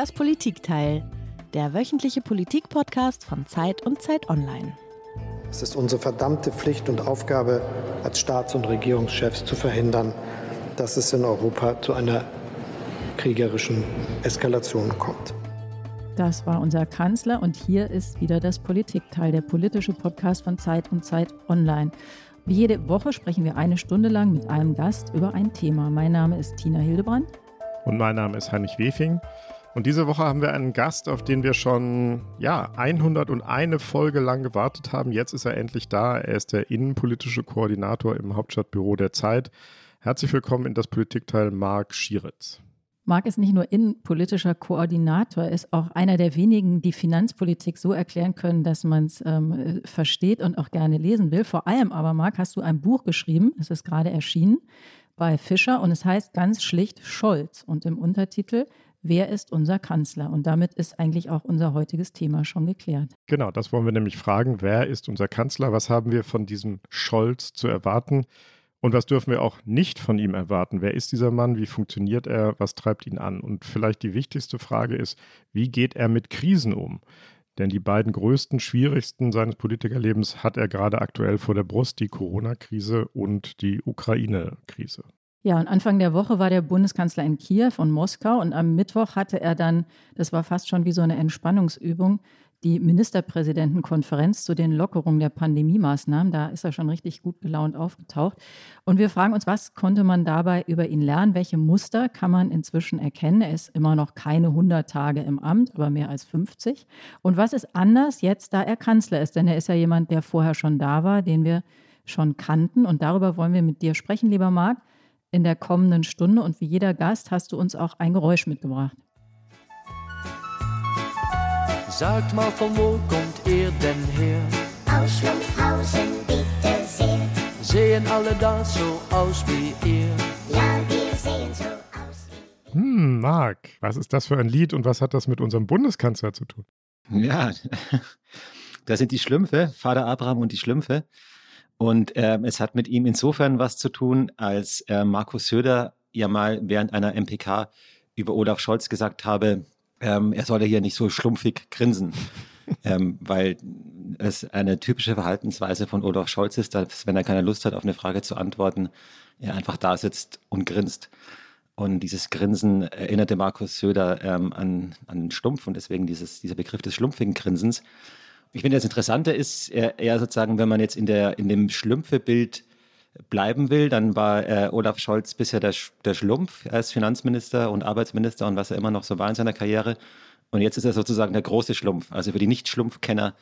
Das Politikteil, der wöchentliche Politik-Podcast von Zeit und Zeit Online. Es ist unsere verdammte Pflicht und Aufgabe als Staats- und Regierungschefs zu verhindern, dass es in Europa zu einer kriegerischen Eskalation kommt. Das war unser Kanzler und hier ist wieder das Politikteil, der politische Podcast von Zeit und Zeit Online. Wie jede Woche sprechen wir eine Stunde lang mit einem Gast über ein Thema. Mein Name ist Tina Hildebrand. Und mein Name ist Heinrich Wefing. Und diese Woche haben wir einen Gast, auf den wir schon ja, 101 Folge lang gewartet haben. Jetzt ist er endlich da. Er ist der innenpolitische Koordinator im Hauptstadtbüro der Zeit. Herzlich willkommen in das Politikteil Marc Schieritz. Marc ist nicht nur innenpolitischer Koordinator, er ist auch einer der wenigen, die Finanzpolitik so erklären können, dass man es ähm, versteht und auch gerne lesen will. Vor allem aber, Marc, hast du ein Buch geschrieben, es ist gerade erschienen bei Fischer und es heißt ganz schlicht Scholz und im Untertitel wer ist unser Kanzler? Und damit ist eigentlich auch unser heutiges Thema schon geklärt. Genau, das wollen wir nämlich fragen. Wer ist unser Kanzler? Was haben wir von diesem Scholz zu erwarten? Und was dürfen wir auch nicht von ihm erwarten? Wer ist dieser Mann? Wie funktioniert er? Was treibt ihn an? Und vielleicht die wichtigste Frage ist, wie geht er mit Krisen um? Denn die beiden größten, schwierigsten seines Politikerlebens hat er gerade aktuell vor der Brust, die Corona-Krise und die Ukraine-Krise. Ja, und Anfang der Woche war der Bundeskanzler in Kiew und Moskau und am Mittwoch hatte er dann, das war fast schon wie so eine Entspannungsübung, die Ministerpräsidentenkonferenz zu den Lockerungen der Pandemie-Maßnahmen. Da ist er schon richtig gut gelaunt aufgetaucht. Und wir fragen uns, was konnte man dabei über ihn lernen? Welche Muster kann man inzwischen erkennen? Er ist immer noch keine 100 Tage im Amt, aber mehr als 50. Und was ist anders jetzt, da er Kanzler ist? Denn er ist ja jemand, der vorher schon da war, den wir schon kannten. Und darüber wollen wir mit dir sprechen, lieber Marc in der kommenden Stunde. Und wie jeder Gast hast du uns auch ein Geräusch mitgebracht. Sagt mal, von wo kommt ihr denn her? Aus Schlumpfhausen, bitte sehr. Sehen alle da so aus wie ihr? Ja, wir sehen so aus wie Hm, Marc, was ist das für ein Lied und was hat das mit unserem Bundeskanzler zu tun? Ja, das sind die Schlümpfe, Vater Abraham und die Schlümpfe. Und äh, es hat mit ihm insofern was zu tun, als äh, Markus Söder ja mal während einer MPK über Olaf Scholz gesagt habe, ähm, er solle hier nicht so schlumpfig grinsen. ähm, weil es eine typische Verhaltensweise von Olaf Scholz ist, dass wenn er keine Lust hat, auf eine Frage zu antworten, er einfach da sitzt und grinst. Und dieses Grinsen erinnerte Markus Söder ähm, an, an Schlumpf und deswegen dieses, dieser Begriff des schlumpfigen Grinsens. Ich finde, das Interessante ist eher sozusagen, wenn man jetzt in, der, in dem Schlümpfe-Bild bleiben will, dann war äh, Olaf Scholz bisher der, der Schlumpf als Finanzminister und Arbeitsminister und was er immer noch so war in seiner Karriere. Und jetzt ist er sozusagen der große Schlumpf. Also für die Nicht-Schlumpfkenner,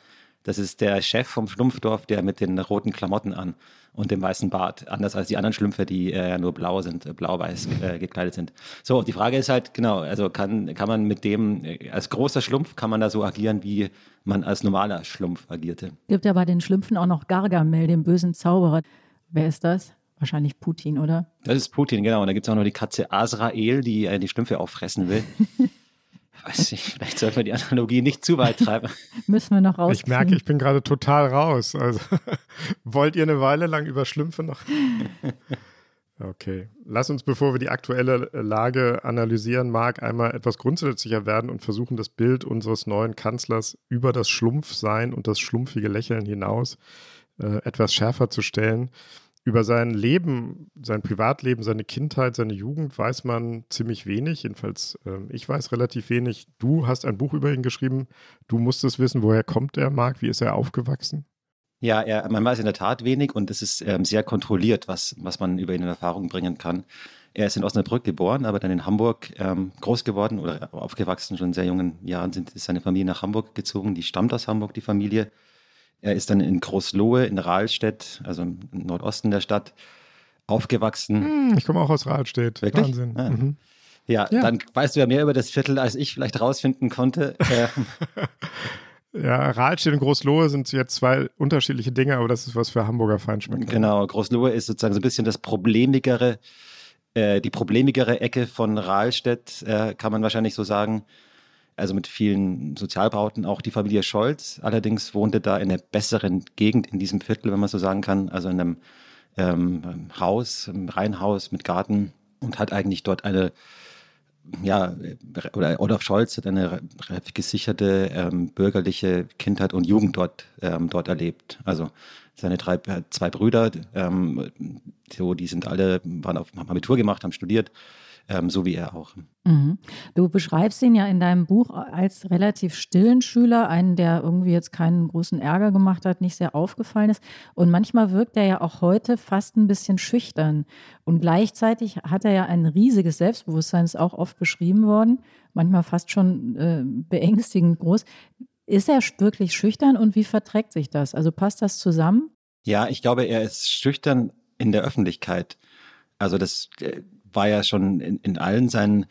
das ist der Chef vom Schlumpfdorf, der mit den roten Klamotten an und dem weißen Bart. Anders als die anderen Schlümpfe, die äh, nur blau sind, äh, blau-weiß äh, gekleidet sind. So, die Frage ist halt, genau, also kann, kann man mit dem, äh, als großer Schlumpf, kann man da so agieren, wie man als normaler Schlumpf agierte? Gibt ja bei den Schlümpfen auch noch Gargamel, den bösen Zauberer. Wer ist das? Wahrscheinlich Putin, oder? Das ist Putin, genau. Und da gibt es auch noch die Katze Azrael, die äh, die Schlümpfe auffressen will. Weiß nicht, vielleicht sollten wir die Analogie nicht zu weit treiben. Müssen wir noch raus. Ich merke, ich bin gerade total raus. Also wollt ihr eine Weile lang über Schlümpfe noch? Okay. Lass uns, bevor wir die aktuelle Lage analysieren, Marc, einmal etwas grundsätzlicher werden und versuchen, das Bild unseres neuen Kanzlers über das Schlumpfsein und das schlumpfige Lächeln hinaus äh, etwas schärfer zu stellen. Über sein Leben, sein Privatleben, seine Kindheit, seine Jugend weiß man ziemlich wenig. Jedenfalls, äh, ich weiß relativ wenig. Du hast ein Buch über ihn geschrieben. Du musstest wissen, woher kommt er, Marc? Wie ist er aufgewachsen? Ja, er, man weiß in der Tat wenig und es ist ähm, sehr kontrolliert, was, was man über ihn in Erfahrung bringen kann. Er ist in Osnabrück geboren, aber dann in Hamburg ähm, groß geworden oder aufgewachsen. Schon in sehr jungen Jahren sind, ist seine Familie nach Hamburg gezogen. Die stammt aus Hamburg, die Familie. Er ist dann in Großlohe, in Rahlstedt, also im Nordosten der Stadt, aufgewachsen. Hm, ich komme auch aus Rahlstedt. Wirklich? Wahnsinn. Ah. Mhm. Ja, Ja. dann weißt du ja mehr über das Viertel, als ich vielleicht rausfinden konnte. Ähm, Ja, Rahlstedt und Großlohe sind jetzt zwei unterschiedliche Dinge, aber das ist was für Hamburger Feinschmecker. Genau, Großlohe ist sozusagen so ein bisschen das problemigere, äh, die problemigere Ecke von Rahlstedt, äh, kann man wahrscheinlich so sagen. Also mit vielen Sozialbauten, auch die Familie Scholz. Allerdings wohnte da in einer besseren Gegend in diesem Viertel, wenn man so sagen kann. Also in einem ähm, Haus, einem Reihenhaus mit Garten und hat eigentlich dort eine ja, oder Olaf Scholz hat eine gesicherte ähm, bürgerliche Kindheit und Jugend dort, ähm, dort erlebt. Also seine drei, zwei Brüder, ähm, so, die sind alle, waren auf, haben Abitur gemacht, haben studiert, ähm, so wie er auch. Mhm. Du beschreibst ihn ja in deinem Buch als relativ stillen Schüler, einen, der irgendwie jetzt keinen großen Ärger gemacht hat, nicht sehr aufgefallen ist. Und manchmal wirkt er ja auch heute fast ein bisschen schüchtern. Und gleichzeitig hat er ja ein riesiges Selbstbewusstsein, ist auch oft beschrieben worden, manchmal fast schon äh, beängstigend groß. Ist er wirklich schüchtern und wie verträgt sich das? Also passt das zusammen? Ja, ich glaube, er ist schüchtern in der Öffentlichkeit. Also das äh, war ja schon in, in allen seinen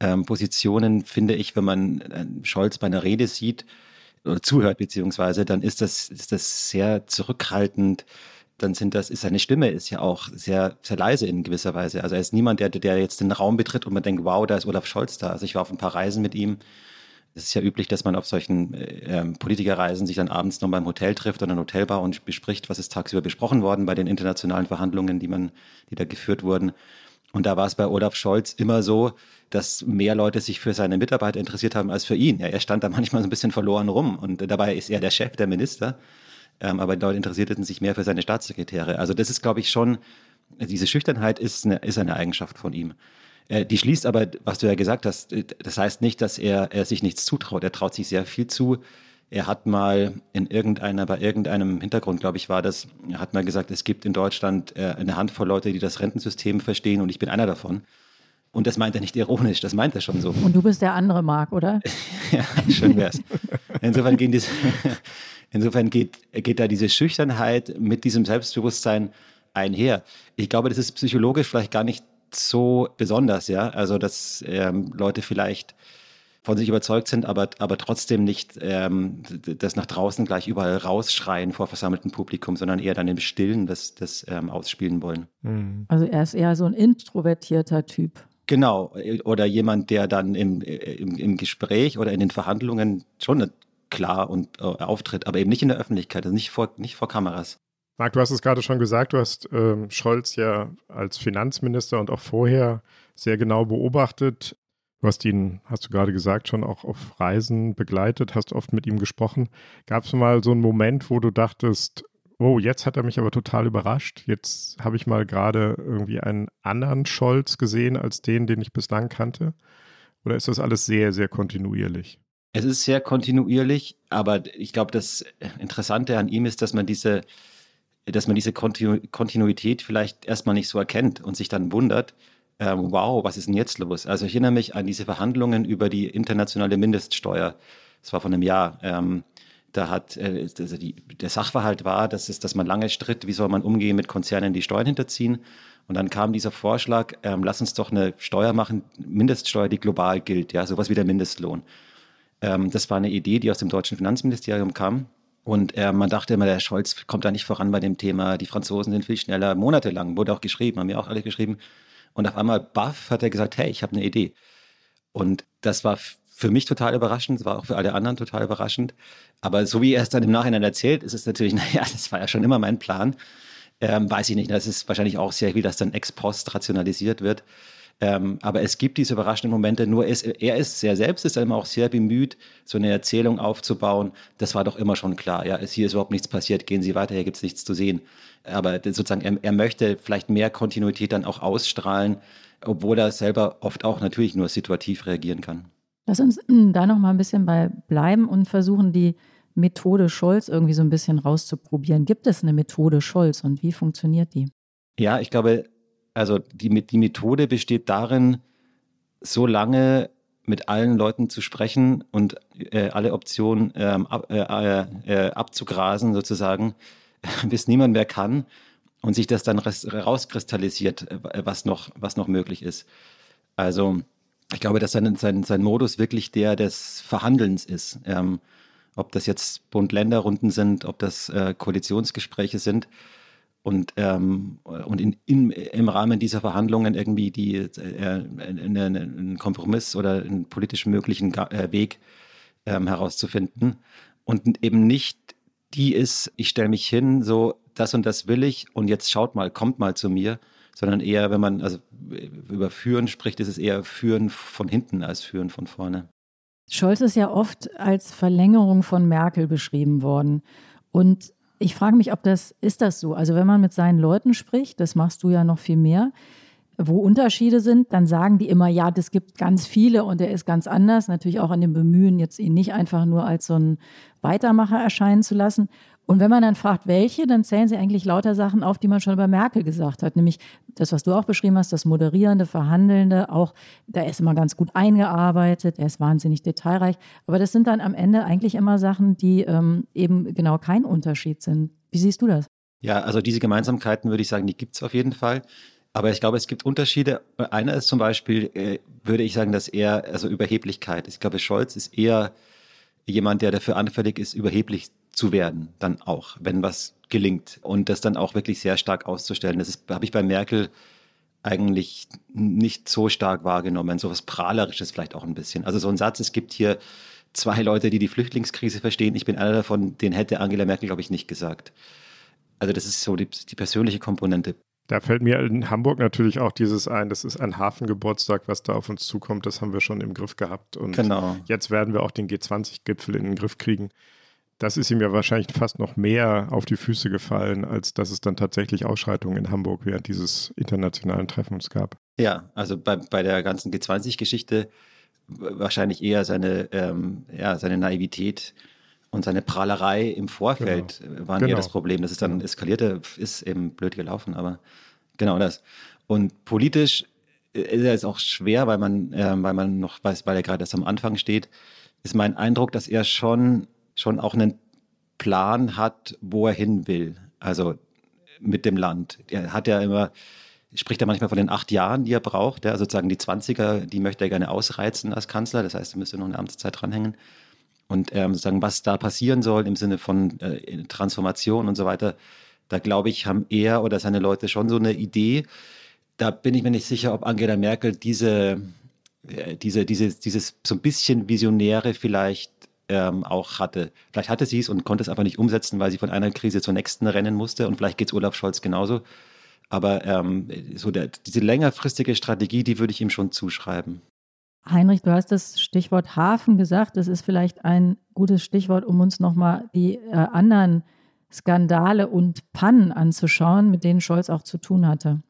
ähm, Positionen, finde ich, wenn man äh, Scholz bei einer Rede sieht oder zuhört beziehungsweise, dann ist das, ist das sehr zurückhaltend. Dann sind das, ist seine Stimme ist ja auch sehr, sehr leise in gewisser Weise. Also er ist niemand, der, der jetzt den Raum betritt und man denkt, wow, da ist Olaf Scholz da. Also ich war auf ein paar Reisen mit ihm es ist ja üblich, dass man auf solchen äh, ähm, Politikerreisen sich dann abends noch beim Hotel trifft oder in Hotelbar und bespricht, was ist tagsüber besprochen worden bei den internationalen Verhandlungen, die man, die da geführt wurden. Und da war es bei Olaf Scholz immer so, dass mehr Leute sich für seine Mitarbeiter interessiert haben als für ihn. Ja, er stand da manchmal so ein bisschen verloren rum und dabei ist er der Chef, der Minister. Ähm, aber die Leute interessierten sich mehr für seine Staatssekretäre. Also das ist, glaube ich, schon, diese Schüchternheit ist eine, ist eine Eigenschaft von ihm. Äh, die schließt aber, was du ja gesagt hast, äh, das heißt nicht, dass er, er sich nichts zutraut. Er traut sich sehr viel zu. Er hat mal in irgendeiner, bei irgendeinem Hintergrund, glaube ich, war das, er hat mal gesagt, es gibt in Deutschland äh, eine Handvoll Leute, die das Rentensystem verstehen und ich bin einer davon. Und das meint er nicht ironisch, das meint er schon so. Und du bist der andere Marc, oder? ja, schön wär's. Insofern, gehen diese, insofern geht, geht da diese Schüchternheit mit diesem Selbstbewusstsein einher. Ich glaube, das ist psychologisch vielleicht gar nicht so besonders, ja. Also dass ähm, Leute vielleicht von sich überzeugt sind, aber, aber trotzdem nicht ähm, das nach draußen gleich überall rausschreien vor versammeltem Publikum, sondern eher dann im Stillen das, das ähm, ausspielen wollen. Mhm. Also er ist eher so ein introvertierter Typ. Genau, oder jemand, der dann im, im, im Gespräch oder in den Verhandlungen schon klar und äh, auftritt, aber eben nicht in der Öffentlichkeit, also nicht vor, nicht vor Kameras. Marc, du hast es gerade schon gesagt, du hast ähm, Scholz ja als Finanzminister und auch vorher sehr genau beobachtet. Du hast ihn, hast du gerade gesagt, schon auch auf Reisen begleitet, hast oft mit ihm gesprochen. Gab es mal so einen Moment, wo du dachtest, oh, jetzt hat er mich aber total überrascht. Jetzt habe ich mal gerade irgendwie einen anderen Scholz gesehen als den, den ich bislang kannte. Oder ist das alles sehr, sehr kontinuierlich? Es ist sehr kontinuierlich, aber ich glaube, das Interessante an ihm ist, dass man diese dass man diese Kontinu Kontinuität vielleicht erstmal nicht so erkennt und sich dann wundert, ähm, wow, was ist denn jetzt los? Also ich erinnere mich an diese Verhandlungen über die internationale Mindeststeuer. Das war vor einem Jahr. Ähm, da hat äh, also die, der Sachverhalt war, dass, es, dass man lange stritt, wie soll man umgehen mit Konzernen, die Steuern hinterziehen. Und dann kam dieser Vorschlag, ähm, lass uns doch eine Steuer machen, Mindeststeuer, die global gilt, ja, sowas wie der Mindestlohn. Ähm, das war eine Idee, die aus dem deutschen Finanzministerium kam. Und äh, man dachte immer, der Scholz kommt da nicht voran bei dem Thema. Die Franzosen sind viel schneller. Monatelang wurde auch geschrieben, haben mir auch alle geschrieben. Und auf einmal, baff, hat er gesagt, hey, ich habe eine Idee. Und das war für mich total überraschend, war auch für alle anderen total überraschend. Aber so wie er es dann im Nachhinein erzählt, ist es natürlich, naja, das war ja schon immer mein Plan. Ähm, weiß ich nicht, das ist wahrscheinlich auch sehr viel, dass dann ex post rationalisiert wird. Ähm, aber es gibt diese überraschenden Momente, nur ist, er ist sehr selbst, ist immer auch sehr bemüht, so eine Erzählung aufzubauen. Das war doch immer schon klar. Ja, hier ist überhaupt nichts passiert, gehen Sie weiter, hier gibt es nichts zu sehen. Aber sozusagen, er, er möchte vielleicht mehr Kontinuität dann auch ausstrahlen, obwohl er selber oft auch natürlich nur situativ reagieren kann. Lass uns hm, da noch mal ein bisschen bei bleiben und versuchen, die Methode Scholz irgendwie so ein bisschen rauszuprobieren. Gibt es eine Methode Scholz und wie funktioniert die? Ja, ich glaube, also die, die Methode besteht darin, so lange mit allen Leuten zu sprechen und äh, alle Optionen ähm, ab, äh, äh, abzugrasen sozusagen, bis niemand mehr kann und sich das dann rauskristallisiert, äh, was noch, was noch möglich ist. Also ich glaube, dass sein, sein, sein Modus wirklich der des Verhandelns ist. Ähm, ob das jetzt Bund-Länder-Runden sind, ob das äh, Koalitionsgespräche sind und, ähm, und in, in, im Rahmen dieser Verhandlungen irgendwie die, äh, einen Kompromiss oder einen politisch möglichen äh, Weg ähm, herauszufinden und eben nicht die ist, ich stelle mich hin, so das und das will ich und jetzt schaut mal, kommt mal zu mir, sondern eher, wenn man also über Führen spricht, ist es eher Führen von hinten als Führen von vorne. Scholz ist ja oft als Verlängerung von Merkel beschrieben worden. Und ich frage mich, ob das, ist das so? Also wenn man mit seinen Leuten spricht, das machst du ja noch viel mehr, wo Unterschiede sind, dann sagen die immer, ja, das gibt ganz viele und er ist ganz anders. Natürlich auch an dem Bemühen, jetzt ihn nicht einfach nur als so ein Weitermacher erscheinen zu lassen. Und wenn man dann fragt, welche, dann zählen sie eigentlich lauter Sachen auf, die man schon über Merkel gesagt hat. Nämlich das, was du auch beschrieben hast, das Moderierende, Verhandelnde, auch, da ist immer ganz gut eingearbeitet, er ist wahnsinnig detailreich. Aber das sind dann am Ende eigentlich immer Sachen, die ähm, eben genau kein Unterschied sind. Wie siehst du das? Ja, also diese Gemeinsamkeiten würde ich sagen, die gibt es auf jeden Fall. Aber ich glaube, es gibt Unterschiede. Einer ist zum Beispiel, äh, würde ich sagen, dass er, also Überheblichkeit. Ich glaube, Scholz ist eher jemand, der dafür anfällig ist, überheblich zu werden, dann auch, wenn was gelingt. Und das dann auch wirklich sehr stark auszustellen. Das habe ich bei Merkel eigentlich nicht so stark wahrgenommen. So was Prahlerisches vielleicht auch ein bisschen. Also so ein Satz, es gibt hier zwei Leute, die die Flüchtlingskrise verstehen. Ich bin einer davon, den hätte Angela Merkel, glaube ich, nicht gesagt. Also das ist so die, die persönliche Komponente. Da fällt mir in Hamburg natürlich auch dieses ein, das ist ein Hafengeburtstag, was da auf uns zukommt, das haben wir schon im Griff gehabt. Und Genau. jetzt werden wir auch den G20-Gipfel in den Griff kriegen. Das ist ihm ja wahrscheinlich fast noch mehr auf die Füße gefallen, als dass es dann tatsächlich Ausschreitungen in Hamburg während dieses internationalen Treffens gab. Ja, also bei, bei der ganzen G20-Geschichte wahrscheinlich eher seine, ähm, ja, seine Naivität und seine Prahlerei im Vorfeld waren eher Genau. das Problem. Dass es dann eskalierte, ist eben blöd gelaufen, aber genau das. Und politisch äh, ist er jetzt auch schwer, weil man, ähm, weil man noch weiß, weil er gerade erst am Anfang steht, ist mein Eindruck, dass er schon, schon auch einen Plan hat, wo er hin will. Also mit dem Land. Er hat ja immer, spricht ja manchmal von den acht Jahren, die er braucht. Ja, sozusagen die 20er, die möchte er gerne ausreizen als Kanzler. Das heißt, er müsste noch eine Amtszeit dranhängen. Und ähm, sozusagen, was da passieren soll im Sinne von äh, Transformation und so weiter, da glaube ich, haben er oder seine Leute schon so eine Idee. Da bin ich mir nicht sicher, ob Angela Merkel diese, äh, diese, diese, dieses so ein bisschen Visionäre vielleicht ähm, auch hatte. Vielleicht hatte sie es und konnte es einfach nicht umsetzen, weil sie von einer Krise zur nächsten rennen musste. Und vielleicht geht es Olaf Scholz genauso. Aber ähm, so der, diese längerfristige Strategie, die würde ich ihm schon zuschreiben. Heinrich, du hast das Stichwort Hafen gesagt. Das ist vielleicht ein gutes Stichwort, um uns nochmal die äh, anderen Skandale und Pannen anzuschauen, mit denen Scholz auch zu tun hatte.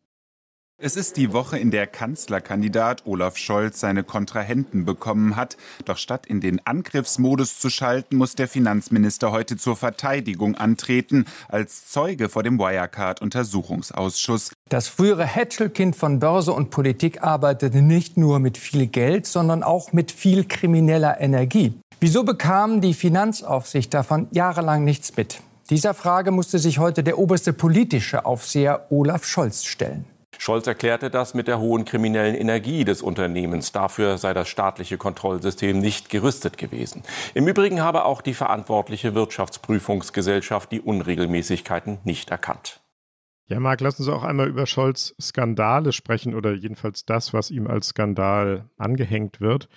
Es ist die Woche, in der Kanzlerkandidat Olaf Scholz seine Kontrahenten bekommen hat. Doch statt in den Angriffsmodus zu schalten, muss der Finanzminister heute zur Verteidigung antreten, als Zeuge vor dem Wirecard-Untersuchungsausschuss. Das frühere Hätschelkind von Börse und Politik arbeitete nicht nur mit viel Geld, sondern auch mit viel krimineller Energie. Wieso bekam die Finanzaufsicht davon jahrelang nichts mit? Dieser Frage musste sich heute der oberste politische Aufseher Olaf Scholz stellen. Scholz erklärte das mit der hohen kriminellen Energie des Unternehmens. Dafür sei das staatliche Kontrollsystem nicht gerüstet gewesen. Im Übrigen habe auch die verantwortliche Wirtschaftsprüfungsgesellschaft die Unregelmäßigkeiten nicht erkannt. Ja, Marc, lass uns auch einmal über Scholz Skandale sprechen oder jedenfalls das, was ihm als Skandal angehängt wird.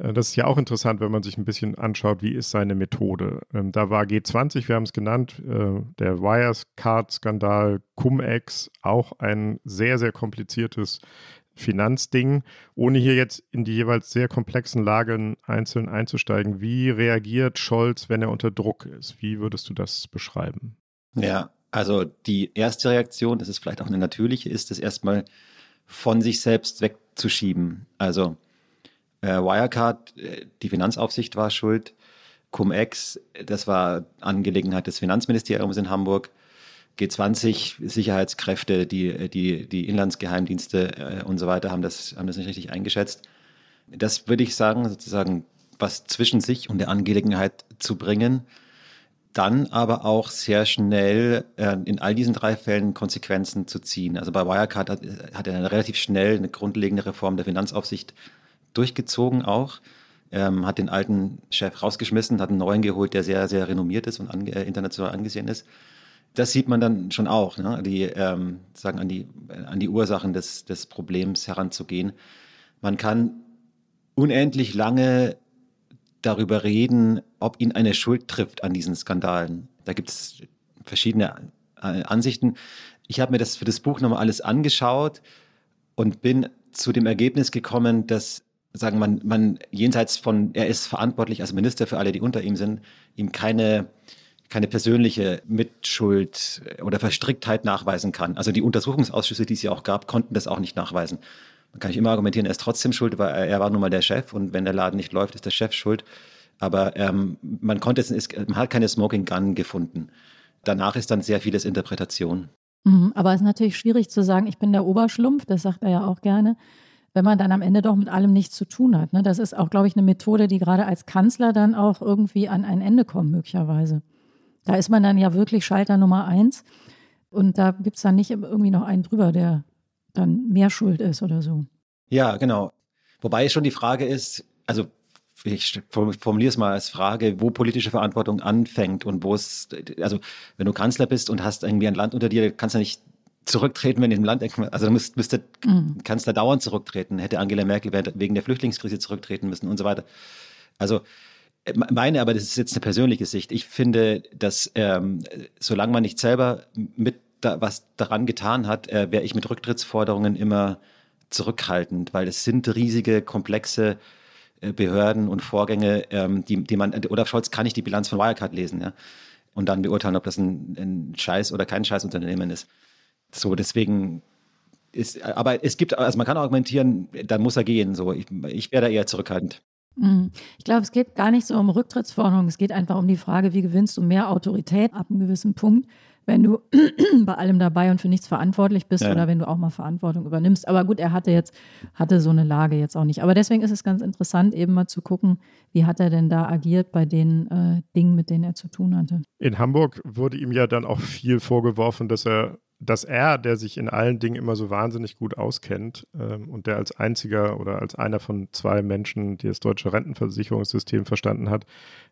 Äh, Das ist ja auch interessant, wenn man sich ein bisschen anschaut, wie ist seine Methode. Ähm, Da war G20, wir haben es genannt, äh, der Wirecard-Skandal, Cum-Ex, auch ein sehr, sehr kompliziertes Finanzding, ohne hier jetzt in die jeweils sehr komplexen Lagen einzeln einzusteigen. Wie reagiert Scholz, wenn er unter Druck ist? Wie würdest du das beschreiben? Ja, also die erste Reaktion, das ist vielleicht auch eine natürliche, ist es erstmal von sich selbst wegzuschieben. Also äh, Wirecard, äh, die Finanzaufsicht war schuld. Cum-Ex, das war Angelegenheit des Finanzministeriums in Hamburg. G20, Sicherheitskräfte, die, die, die Inlandsgeheimdienste äh, und so weiter haben das, haben das nicht richtig eingeschätzt. Das würde ich sagen, sozusagen was zwischen sich und der Angelegenheit zu bringen. Dann aber auch sehr schnell äh, in all diesen drei Fällen Konsequenzen zu ziehen. Also bei Wirecard hat, hat er relativ schnell eine grundlegende Reform der Finanzaufsicht durchgezogen auch. Ähm, hat den alten Chef rausgeschmissen, hat einen neuen geholt, der sehr, sehr renommiert ist und ange, äh, international angesehen ist. Das sieht man dann schon auch, ne? die, ähm, sagen an die, an die Ursachen des, des Problems heranzugehen. Man kann unendlich lange darüber reden, ob ihn eine Schuld trifft an diesen Skandalen. Da gibt es verschiedene äh, Ansichten. ich habe mir das für das Buch nochmal alles angeschaut und bin zu dem Ergebnis gekommen, dass sagen man, man jenseits von, er ist verantwortlich als Minister für alle, die unter ihm sind, ihm keine, keine persönliche Mitschuld oder Verstricktheit nachweisen kann. Also die Untersuchungsausschüsse, die es ja auch gab, konnten das auch nicht nachweisen. Man kann nicht immer argumentieren, er ist trotzdem schuld, weil er, er war nun mal der Chef und wenn der Laden nicht läuft, ist der Chef schuld. Aber ähm, man konnte es, man hat keine Smoking Gun gefunden. Danach ist dann sehr vieles Interpretation. Mhm, aber es ist natürlich schwierig zu sagen, ich bin der Oberschlumpf, das sagt er ja auch gerne, wenn man dann am Ende doch mit allem nichts zu tun hat. Ne? Das ist auch, glaube ich, eine Methode, die gerade als Kanzler dann auch irgendwie an ein Ende kommt, möglicherweise. Da ist man dann ja wirklich Schalter Nummer eins und da gibt es dann nicht irgendwie noch einen drüber, der dann mehr schuld ist oder so. Ja, genau. Wobei schon die Frage ist, also ich formuliere es mal als Frage, wo politische Verantwortung anfängt und wo es, also wenn du Kanzler bist und hast irgendwie ein Land unter dir, kannst du nicht zurücktreten, wenn im Land, also du müsst, müsste mhm. Kanzler dauernd zurücktreten, hätte Angela Merkel wegen der Flüchtlingskrise zurücktreten müssen und so weiter. Also äh, meine, aber das ist jetzt eine persönliche Sicht. Ich finde, dass ähm, solange man nicht selber mit da, was daran getan hat, äh, wäre ich mit Rücktrittsforderungen immer zurückhaltend, weil es sind riesige, komplexe äh, Behörden und Vorgänge, ähm, die, die man, Olaf Scholz kann nicht die Bilanz von Wirecard lesen, ja, und dann beurteilen, ob das ein, ein Scheiß oder kein Scheißunternehmen ist. So, deswegen ist, aber es gibt, also man kann argumentieren, dann muss er gehen. So, ich, ich wäre da eher zurückhaltend. Mhm. Ich glaube, es geht gar nicht so um Rücktrittsforderungen. Es geht einfach um die Frage, wie gewinnst du mehr Autorität ab einem gewissen Punkt wenn du bei allem dabei und für nichts verantwortlich bist ja. oder wenn du auch mal Verantwortung übernimmst. Aber gut, er hatte jetzt, hatte so eine Lage jetzt auch nicht. Aber deswegen ist es ganz interessant, eben mal zu gucken, wie hat er denn da agiert bei den äh, Dingen, mit denen er zu tun hatte. In Hamburg wurde ihm ja dann auch viel vorgeworfen, dass er dass er, der sich in allen Dingen immer so wahnsinnig gut auskennt ähm, und der als einziger oder als einer von zwei Menschen, die das deutsche Rentenversicherungssystem verstanden hat,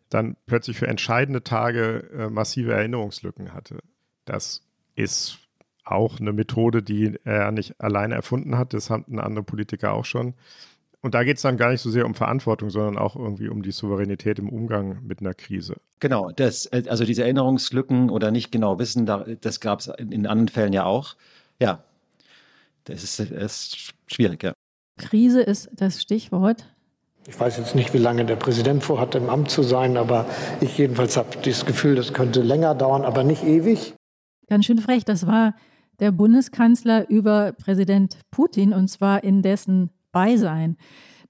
dann plötzlich für entscheidende Tage äh, massive Erinnerungslücken hatte. Das ist auch eine Methode, die er nicht alleine erfunden hat. Das haben andere Politiker auch schon. Und da geht es dann gar nicht so sehr um Verantwortung, sondern auch irgendwie um die Souveränität im Umgang mit einer Krise. Genau, das, also diese Erinnerungslücken oder nicht genau wissen, das gab es in anderen Fällen ja auch. Ja, das ist, das ist schwierig, ja. Krise ist das Stichwort. Ich weiß jetzt nicht, wie lange der Präsident vorhat, im Amt zu sein, aber ich jedenfalls habe das Gefühl, das könnte länger dauern, aber nicht ewig. Ganz schön frech. Das war der Bundeskanzler über Präsident Putin und zwar in dessen Beisein.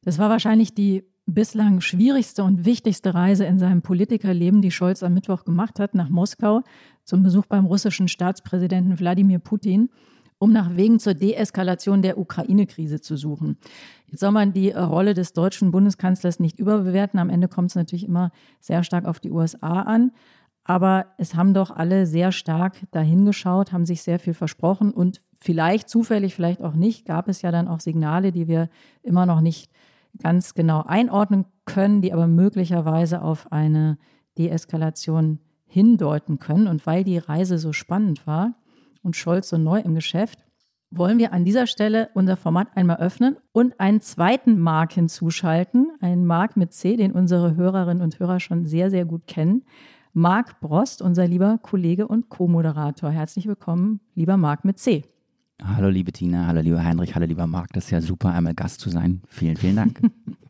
Das war wahrscheinlich die bislang schwierigste und wichtigste Reise in seinem Politikerleben, die Scholz am Mittwoch gemacht hat, nach Moskau zum Besuch beim russischen Staatspräsidenten Wladimir Putin, um nach Wegen zur Deeskalation der Ukraine-Krise zu suchen. Jetzt soll man die Rolle des deutschen Bundeskanzlers nicht überbewerten. Am Ende kommt es natürlich immer sehr stark auf die USA an. Aber es haben doch alle sehr stark dahingeschaut, haben sich sehr viel versprochen und vielleicht zufällig, vielleicht auch nicht, gab es ja dann auch Signale, die wir immer noch nicht ganz genau einordnen können, die aber möglicherweise auf eine Deeskalation hindeuten können. Und weil die Reise so spannend war und Scholz so neu im Geschäft, wollen wir an dieser Stelle unser Format einmal öffnen und einen zweiten Mark hinzuschalten, einen Mark mit C, den unsere Hörerinnen und Hörer schon sehr, sehr gut kennen. Marc Brost, unser lieber Kollege und Co-Moderator. Herzlich willkommen, lieber Marc mit C. Hallo liebe Tina, hallo lieber Heinrich, hallo lieber Marc. Das ist ja super, einmal Gast zu sein. Vielen, vielen Dank.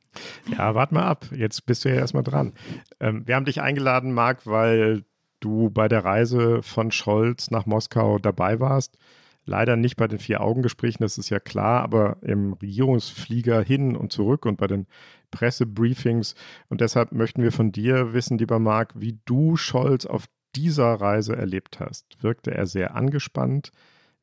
ja, warte mal ab. Jetzt bist du ja erstmal dran. Ähm, wir haben dich eingeladen, Marc, weil du bei der Reise von Scholz nach Moskau dabei warst. Leider nicht bei den Vier-Augen-Gesprächen, das ist ja klar, aber im Regierungsflieger hin und zurück und bei den Pressebriefings. Und deshalb möchten wir von dir wissen, lieber Marc, wie du Scholz auf dieser Reise erlebt hast. Wirkte er sehr angespannt?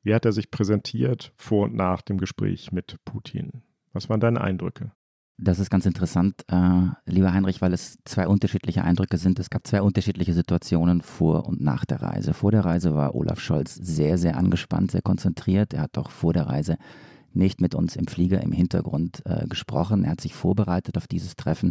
Wie hat er sich präsentiert vor und nach dem Gespräch mit Putin? Was waren deine Eindrücke? Das ist ganz interessant, äh, lieber Heinrich, weil es zwei unterschiedliche Eindrücke sind. Es gab zwei unterschiedliche Situationen vor und nach der Reise. Vor der Reise war Olaf Scholz sehr, sehr angespannt, sehr konzentriert. Er hat doch vor der Reise nicht mit uns im Flieger im Hintergrund äh, gesprochen. Er hat sich vorbereitet auf dieses Treffen,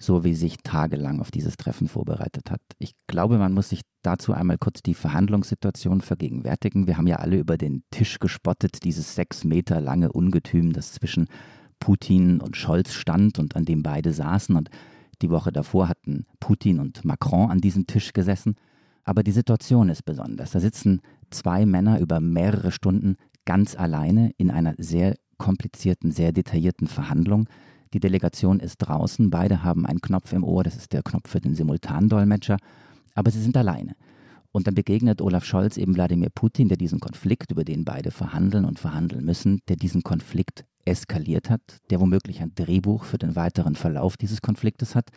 so wie sich tagelang auf dieses Treffen vorbereitet hat. Ich glaube, man muss sich dazu einmal kurz die Verhandlungssituation vergegenwärtigen. Wir haben ja alle über den Tisch gespottet, dieses sechs Meter lange Ungetüm, das zwischen Putin und Scholz stand und an dem beide saßen. Und die Woche davor hatten Putin und Macron an diesem Tisch gesessen. Aber die Situation ist besonders. Da sitzen zwei Männer über mehrere Stunden ganz alleine in einer sehr komplizierten, sehr detaillierten Verhandlung. Die Delegation ist draußen, beide haben einen Knopf im Ohr, das ist der Knopf für den Simultandolmetscher, aber sie sind alleine. Und dann begegnet Olaf Scholz eben Wladimir Putin, der diesen Konflikt, über den beide verhandeln und verhandeln müssen, der diesen Konflikt eskaliert hat, der womöglich ein Drehbuch für den weiteren Verlauf dieses Konfliktes hat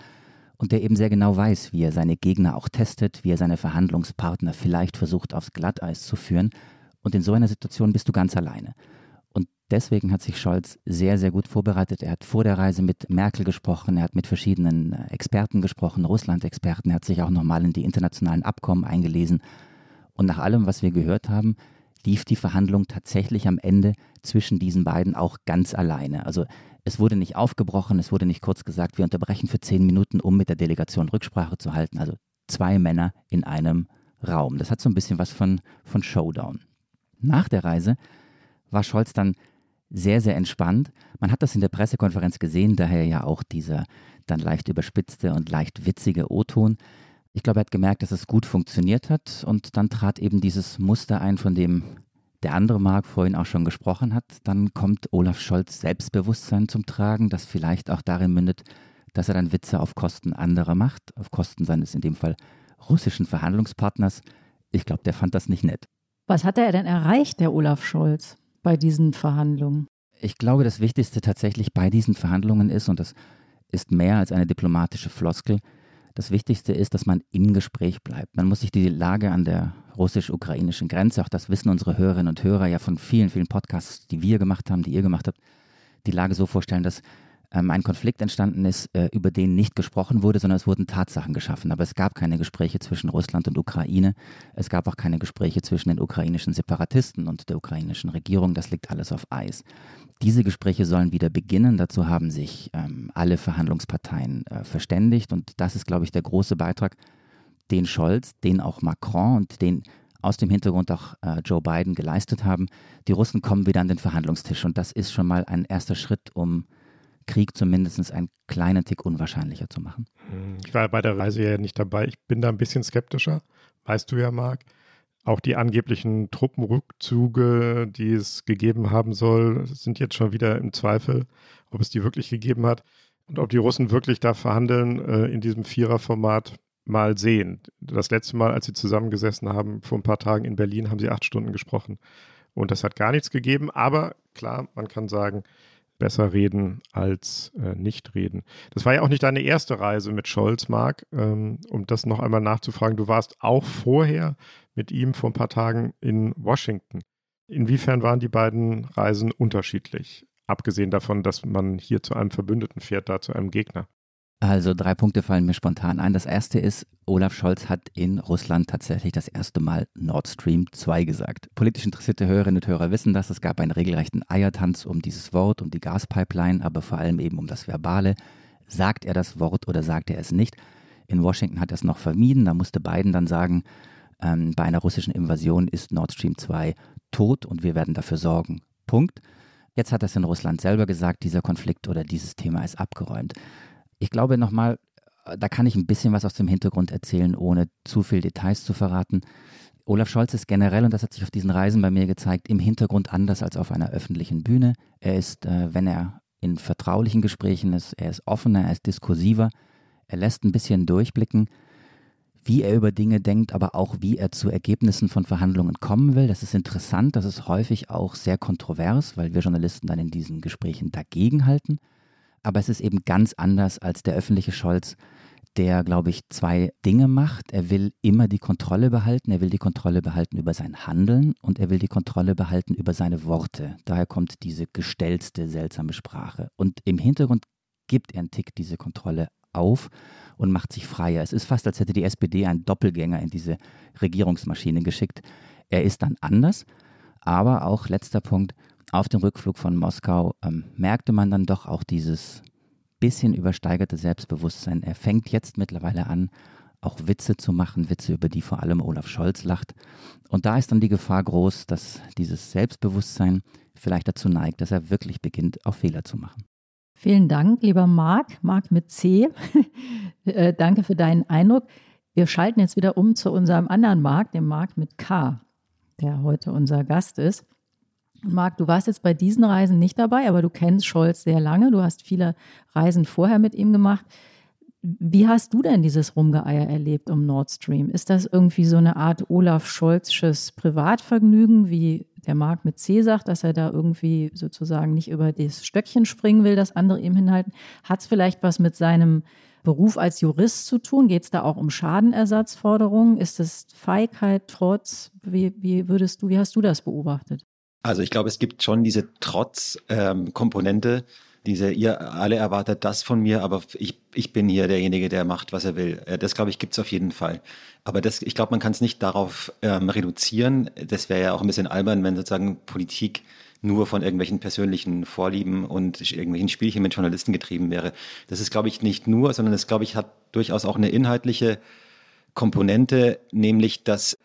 und der eben sehr genau weiß, wie er seine Gegner auch testet, wie er seine Verhandlungspartner vielleicht versucht aufs Glatteis zu führen. Und in so einer Situation bist du ganz alleine. Und deswegen hat sich Scholz sehr, sehr gut vorbereitet. Er hat vor der Reise mit Merkel gesprochen, er hat mit verschiedenen äh, Experten gesprochen, Russland-Experten, er hat sich auch nochmal in die internationalen Abkommen eingelesen. Und nach allem, was wir gehört haben, lief die Verhandlung tatsächlich am Ende zwischen diesen beiden auch ganz alleine. Also es wurde nicht aufgebrochen, es wurde nicht kurz gesagt, wir unterbrechen für zehn Minuten, um mit der Delegation Rücksprache zu halten. Also zwei Männer in einem Raum. Das hat so ein bisschen was von, von Showdown. Nach der Reise war Scholz dann sehr, sehr entspannt. Man hat das in der Pressekonferenz gesehen, daher ja auch dieser dann leicht überspitzte und leicht witzige O-Ton. Ich glaube, er hat gemerkt, dass es gut funktioniert hat und dann trat eben dieses Muster ein, von dem der andere Marc vorhin auch schon gesprochen hat. Dann kommt Olaf Scholz Selbstbewusstsein zum Tragen, das vielleicht auch darin mündet, dass er dann Witze auf Kosten anderer macht, auf Kosten seines in dem Fall russischen Verhandlungspartners. Ich glaube, der fand das nicht nett. Was hat er denn erreicht, der Olaf Scholz, bei diesen Verhandlungen? Ich glaube, das Wichtigste tatsächlich bei diesen Verhandlungen ist, und das ist mehr als eine diplomatische Floskel, das Wichtigste ist, dass man im Gespräch bleibt. Man muss sich die Lage an der russisch-ukrainischen Grenze, auch das wissen unsere Hörerinnen und Hörer ja von vielen, vielen Podcasts, die wir gemacht haben, die ihr gemacht habt, die Lage so vorstellen, dass ähm, ein Konflikt entstanden ist, äh, über den nicht gesprochen wurde, sondern es wurden Tatsachen geschaffen. Aber es gab keine Gespräche zwischen Russland und Ukraine. Es gab auch keine Gespräche zwischen den ukrainischen Separatisten und der ukrainischen Regierung. Das liegt alles auf Eis. Diese Gespräche sollen wieder beginnen. Dazu haben sich ähm, alle Verhandlungsparteien äh, verständigt. Und das ist, glaube ich, der große Beitrag, den Scholz, den auch Macron und den aus dem Hintergrund auch äh, Joe Biden geleistet haben. Die Russen kommen wieder an den Verhandlungstisch. Und das ist schon mal ein erster Schritt, um Krieg zumindest einen kleinen Tick unwahrscheinlicher zu machen. Ich war bei der Reise ja nicht dabei. Ich bin da ein bisschen skeptischer. Weißt du ja, Marc. Auch die angeblichen Truppenrückzüge, die es gegeben haben soll, sind jetzt schon wieder im Zweifel, ob es die wirklich gegeben hat und ob die Russen wirklich da verhandeln äh, in diesem Viererformat mal sehen. Das letzte Mal, als sie zusammengesessen haben, vor ein paar Tagen in Berlin, haben sie acht Stunden gesprochen. Und das hat gar nichts gegeben. Aber klar, man kann sagen, besser reden als äh, nicht reden. Das war ja auch nicht deine erste Reise mit Scholz, Marc. Ähm, um das noch einmal nachzufragen, du warst auch vorher mit ihm vor ein paar Tagen in Washington. Inwiefern waren die beiden Reisen unterschiedlich? Abgesehen davon, dass man hier zu einem Verbündeten fährt, da zu einem Gegner. Also drei Punkte fallen mir spontan ein. Das erste ist, Olaf Scholz hat in Russland tatsächlich das erste Mal Nord Stream 2 gesagt. Politisch interessierte Hörerinnen und Hörer wissen das. Es gab einen regelrechten Eiertanz um dieses Wort, um die Gaspipeline, aber vor allem eben um das Verbale. Sagt er das Wort oder sagt er es nicht? In Washington hat er es noch vermieden. Da musste Biden dann sagen, ähm, bei einer russischen Invasion ist Nord Stream 2 tot und wir werden dafür sorgen. Punkt. Jetzt hat er es in Russland selber gesagt, dieser Konflikt oder dieses Thema ist abgeräumt. Ich glaube nochmal, da kann ich ein bisschen was aus dem Hintergrund erzählen, ohne zu viel Details zu verraten. Olaf Scholz ist generell, und das hat sich auf diesen Reisen bei mir gezeigt, im Hintergrund anders als auf einer öffentlichen Bühne. Er ist, äh, wenn er in vertraulichen Gesprächen ist, er ist offener, er ist diskursiver, er lässt ein bisschen durchblicken, wie er über Dinge denkt, aber auch wie er zu Ergebnissen von Verhandlungen kommen will. Das ist interessant, das ist häufig auch sehr kontrovers, weil wir Journalisten dann in diesen Gesprächen dagegenhalten. Aber es ist eben ganz anders als der öffentliche Scholz, der, glaube ich, zwei Dinge macht. Er will immer die Kontrolle behalten. Er will die Kontrolle behalten über sein Handeln und er will die Kontrolle behalten über seine Worte. Daher kommt diese gestellte, seltsame Sprache. Und im Hintergrund gibt er einen Tick diese Kontrolle auf und macht sich freier. Es ist fast, als hätte die SPD einen Doppelgänger in diese Regierungsmaschine geschickt. Er ist dann anders, aber auch letzter Punkt, auf dem Rückflug von Moskau ähm, merkte man dann doch auch dieses bisschen übersteigerte Selbstbewusstsein. Er fängt jetzt mittlerweile an, auch Witze zu machen, Witze, über die vor allem Olaf Scholz lacht. Und da ist dann die Gefahr groß, dass dieses Selbstbewusstsein vielleicht dazu neigt, dass er wirklich beginnt, auch Fehler zu machen. Vielen Dank, lieber Marc, Marc mit C. äh, danke für deinen Eindruck. Wir schalten jetzt wieder um zu unserem anderen Marc, dem Marc mit K. der heute unser Gast ist. Marc, du warst jetzt bei diesen Reisen nicht dabei, aber du kennst Scholz sehr lange. Du hast viele Reisen vorher mit ihm gemacht. Wie hast du denn dieses Rumgeeier erlebt um Nord Stream? Ist das irgendwie so eine Art Olaf Scholzsches Privatvergnügen, wie der Marc mit C sagt, dass er da irgendwie sozusagen nicht über das Stöckchen springen will, das andere ihm hinhalten? Hat es vielleicht was mit seinem Beruf als Jurist zu tun? Geht es da auch um Schadenersatzforderungen? Ist es Feigheit, Trotz? Wie, wie würdest du, wie hast du das beobachtet? Also ich glaube, es gibt schon diese Trotz-Komponente, ähm, diese, ihr alle erwartet das von mir, aber ich, ich bin hier derjenige, der macht, was er will. Äh, das, glaube ich, gibt es auf jeden Fall. Aber das, ich glaube, man kann es nicht darauf ähm, reduzieren. Das wäre ja auch ein bisschen albern, wenn sozusagen Politik nur von irgendwelchen persönlichen Vorlieben und irgendwelchen Spielchen mit Journalisten getrieben wäre. Das ist, glaube ich, nicht nur, sondern das, glaube ich, hat durchaus auch eine inhaltliche Komponente, nämlich dass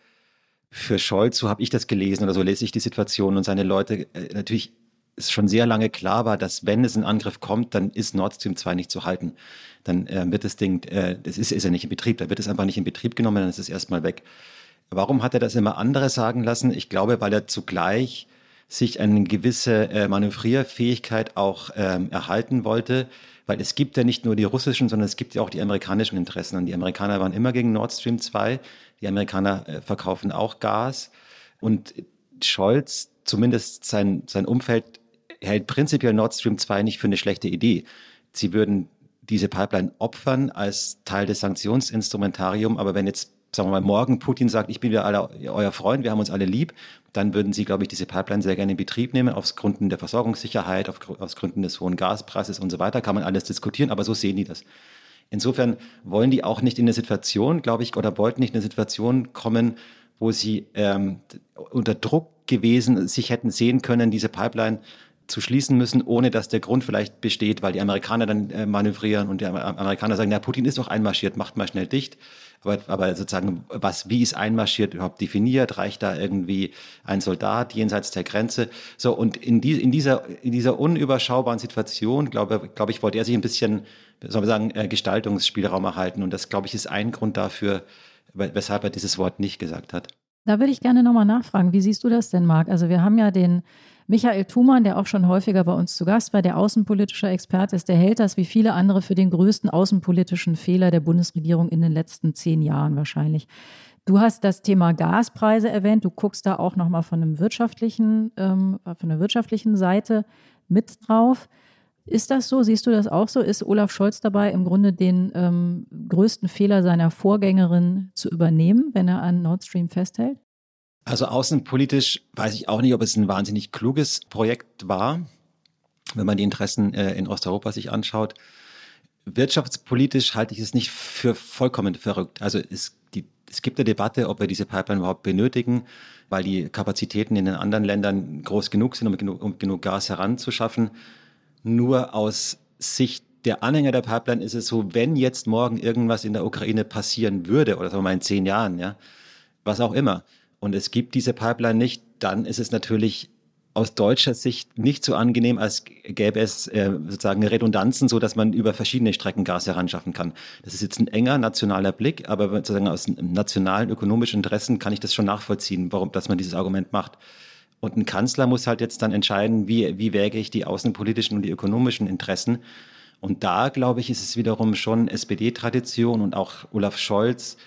für Scholz, so habe ich das gelesen oder so lese ich die Situation und seine Leute, äh, natürlich ist schon sehr lange klar war, dass wenn es ein Angriff kommt, dann ist Nord Stream 2 nicht zu halten. Dann äh, wird das Ding, äh, das ist, ist ja nicht in Betrieb, da wird es einfach nicht in Betrieb genommen, dann ist es erstmal weg. Warum hat er das immer andere sagen lassen? Ich glaube, weil er zugleich sich eine gewisse äh, Manövrierfähigkeit auch ähm, erhalten wollte, weil es gibt ja nicht nur die russischen, sondern es gibt ja auch die amerikanischen Interessen. Und die Amerikaner waren immer gegen Nord Stream 2. Die Amerikaner äh, verkaufen auch Gas. Und Scholz, zumindest sein, sein Umfeld, hält prinzipiell Nord Stream 2 nicht für eine schlechte Idee. Sie würden diese Pipeline opfern als Teil des Sanktionsinstrumentariums. Aber wenn jetzt, sagen wir mal, morgen Putin sagt, ich bin wieder alle, euer Freund, wir haben uns alle lieb, dann würden sie, glaube ich, diese Pipeline sehr gerne in Betrieb nehmen, aus Gründen der Versorgungssicherheit, auf, aus Gründen des hohen Gaspreises und so weiter. Kann man alles diskutieren, aber so sehen die das. Insofern wollen die auch nicht in eine Situation, glaube ich, oder wollten nicht in eine Situation kommen, wo sie ähm, unter Druck gewesen sich hätten sehen können, diese Pipeline zu schließen müssen, ohne dass der Grund vielleicht besteht, weil die Amerikaner dann äh, manövrieren und die Amerikaner sagen, na, Putin ist doch einmarschiert, macht mal schnell dicht. Aber, aber sozusagen, was, wie ist einmarschiert überhaupt definiert? Reicht da irgendwie ein Soldat jenseits der Grenze? So, und in, die, in, dieser, in dieser unüberschaubaren Situation, glaube, glaube ich, wollte er sich ein bisschen, soll man sagen, äh, Gestaltungsspielraum erhalten. Und das, glaube ich, ist ein Grund dafür, weshalb er dieses Wort nicht gesagt hat. Da würde ich gerne nochmal nachfragen. Wie siehst du das denn, Marc? Also wir haben ja den Michael Thumann, der auch schon häufiger bei uns zu Gast war, der außenpolitischer Experte ist, der hält das wie viele andere für den größten außenpolitischen Fehler der Bundesregierung in den letzten zehn Jahren wahrscheinlich. Du hast das Thema Gaspreise erwähnt. Du guckst da auch nochmal von einem ähm, von der wirtschaftlichen Seite mit drauf. Ist das so? Siehst du das auch so? Ist Olaf Scholz dabei, im Grunde den ähm, größten Fehler seiner Vorgängerin zu übernehmen, wenn er an Nord Stream festhält? Also außenpolitisch weiß ich auch nicht, ob es ein wahnsinnig kluges Projekt war, wenn man die Interessen äh, in Osteuropa sich anschaut. Wirtschaftspolitisch halte ich es nicht für vollkommen verrückt. Also es, die, es gibt eine Debatte, ob wir diese Pipeline überhaupt benötigen, weil die Kapazitäten in den anderen Ländern groß genug sind, um um genug Gas heranzuschaffen. Nur aus Sicht der Anhänger der Pipeline ist es so, wenn jetzt morgen irgendwas in der Ukraine passieren würde, oder sagen wir mal in zehn Jahren, ja, was auch immer, und es gibt diese Pipeline nicht, dann ist es natürlich aus deutscher Sicht nicht so angenehm, als gäbe es äh, sozusagen Redundanzen, so dass man über verschiedene Strecken Gas heranschaffen kann. Das ist jetzt ein enger nationaler Blick, aber sozusagen aus nationalen ökonomischen Interessen kann ich das schon nachvollziehen, warum, dass man dieses Argument macht. Und ein Kanzler muss halt jetzt dann entscheiden, wie, wie wäge ich die außenpolitischen und die ökonomischen Interessen. Und da, glaube ich, ist es wiederum schon SPD-Tradition und auch Olaf Scholz,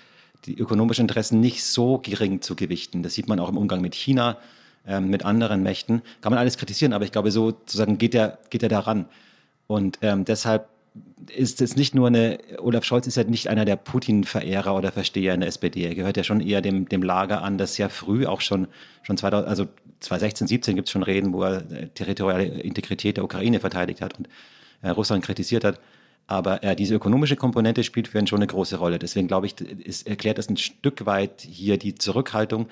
die ökonomischen Interessen nicht so gering zu gewichten. Das sieht man auch im Umgang mit China, ähm, mit anderen Mächten. Kann man alles kritisieren, aber ich glaube, so sozusagen geht er, geht er daran. Und ähm, deshalb ist es nicht nur eine, Olaf Scholz ist ja nicht einer der Putin-Verehrer oder Versteher in der SPD. Er gehört ja schon eher dem, dem Lager an, das sehr früh auch schon, schon 2000, also 2016, 17 gibt es schon Reden, wo er territoriale Integrität der Ukraine verteidigt hat und äh, Russland kritisiert hat. Aber äh, diese ökonomische Komponente spielt für ihn schon eine große Rolle. Deswegen glaube ich, es erklärt das ein Stück weit hier die Zurückhaltung.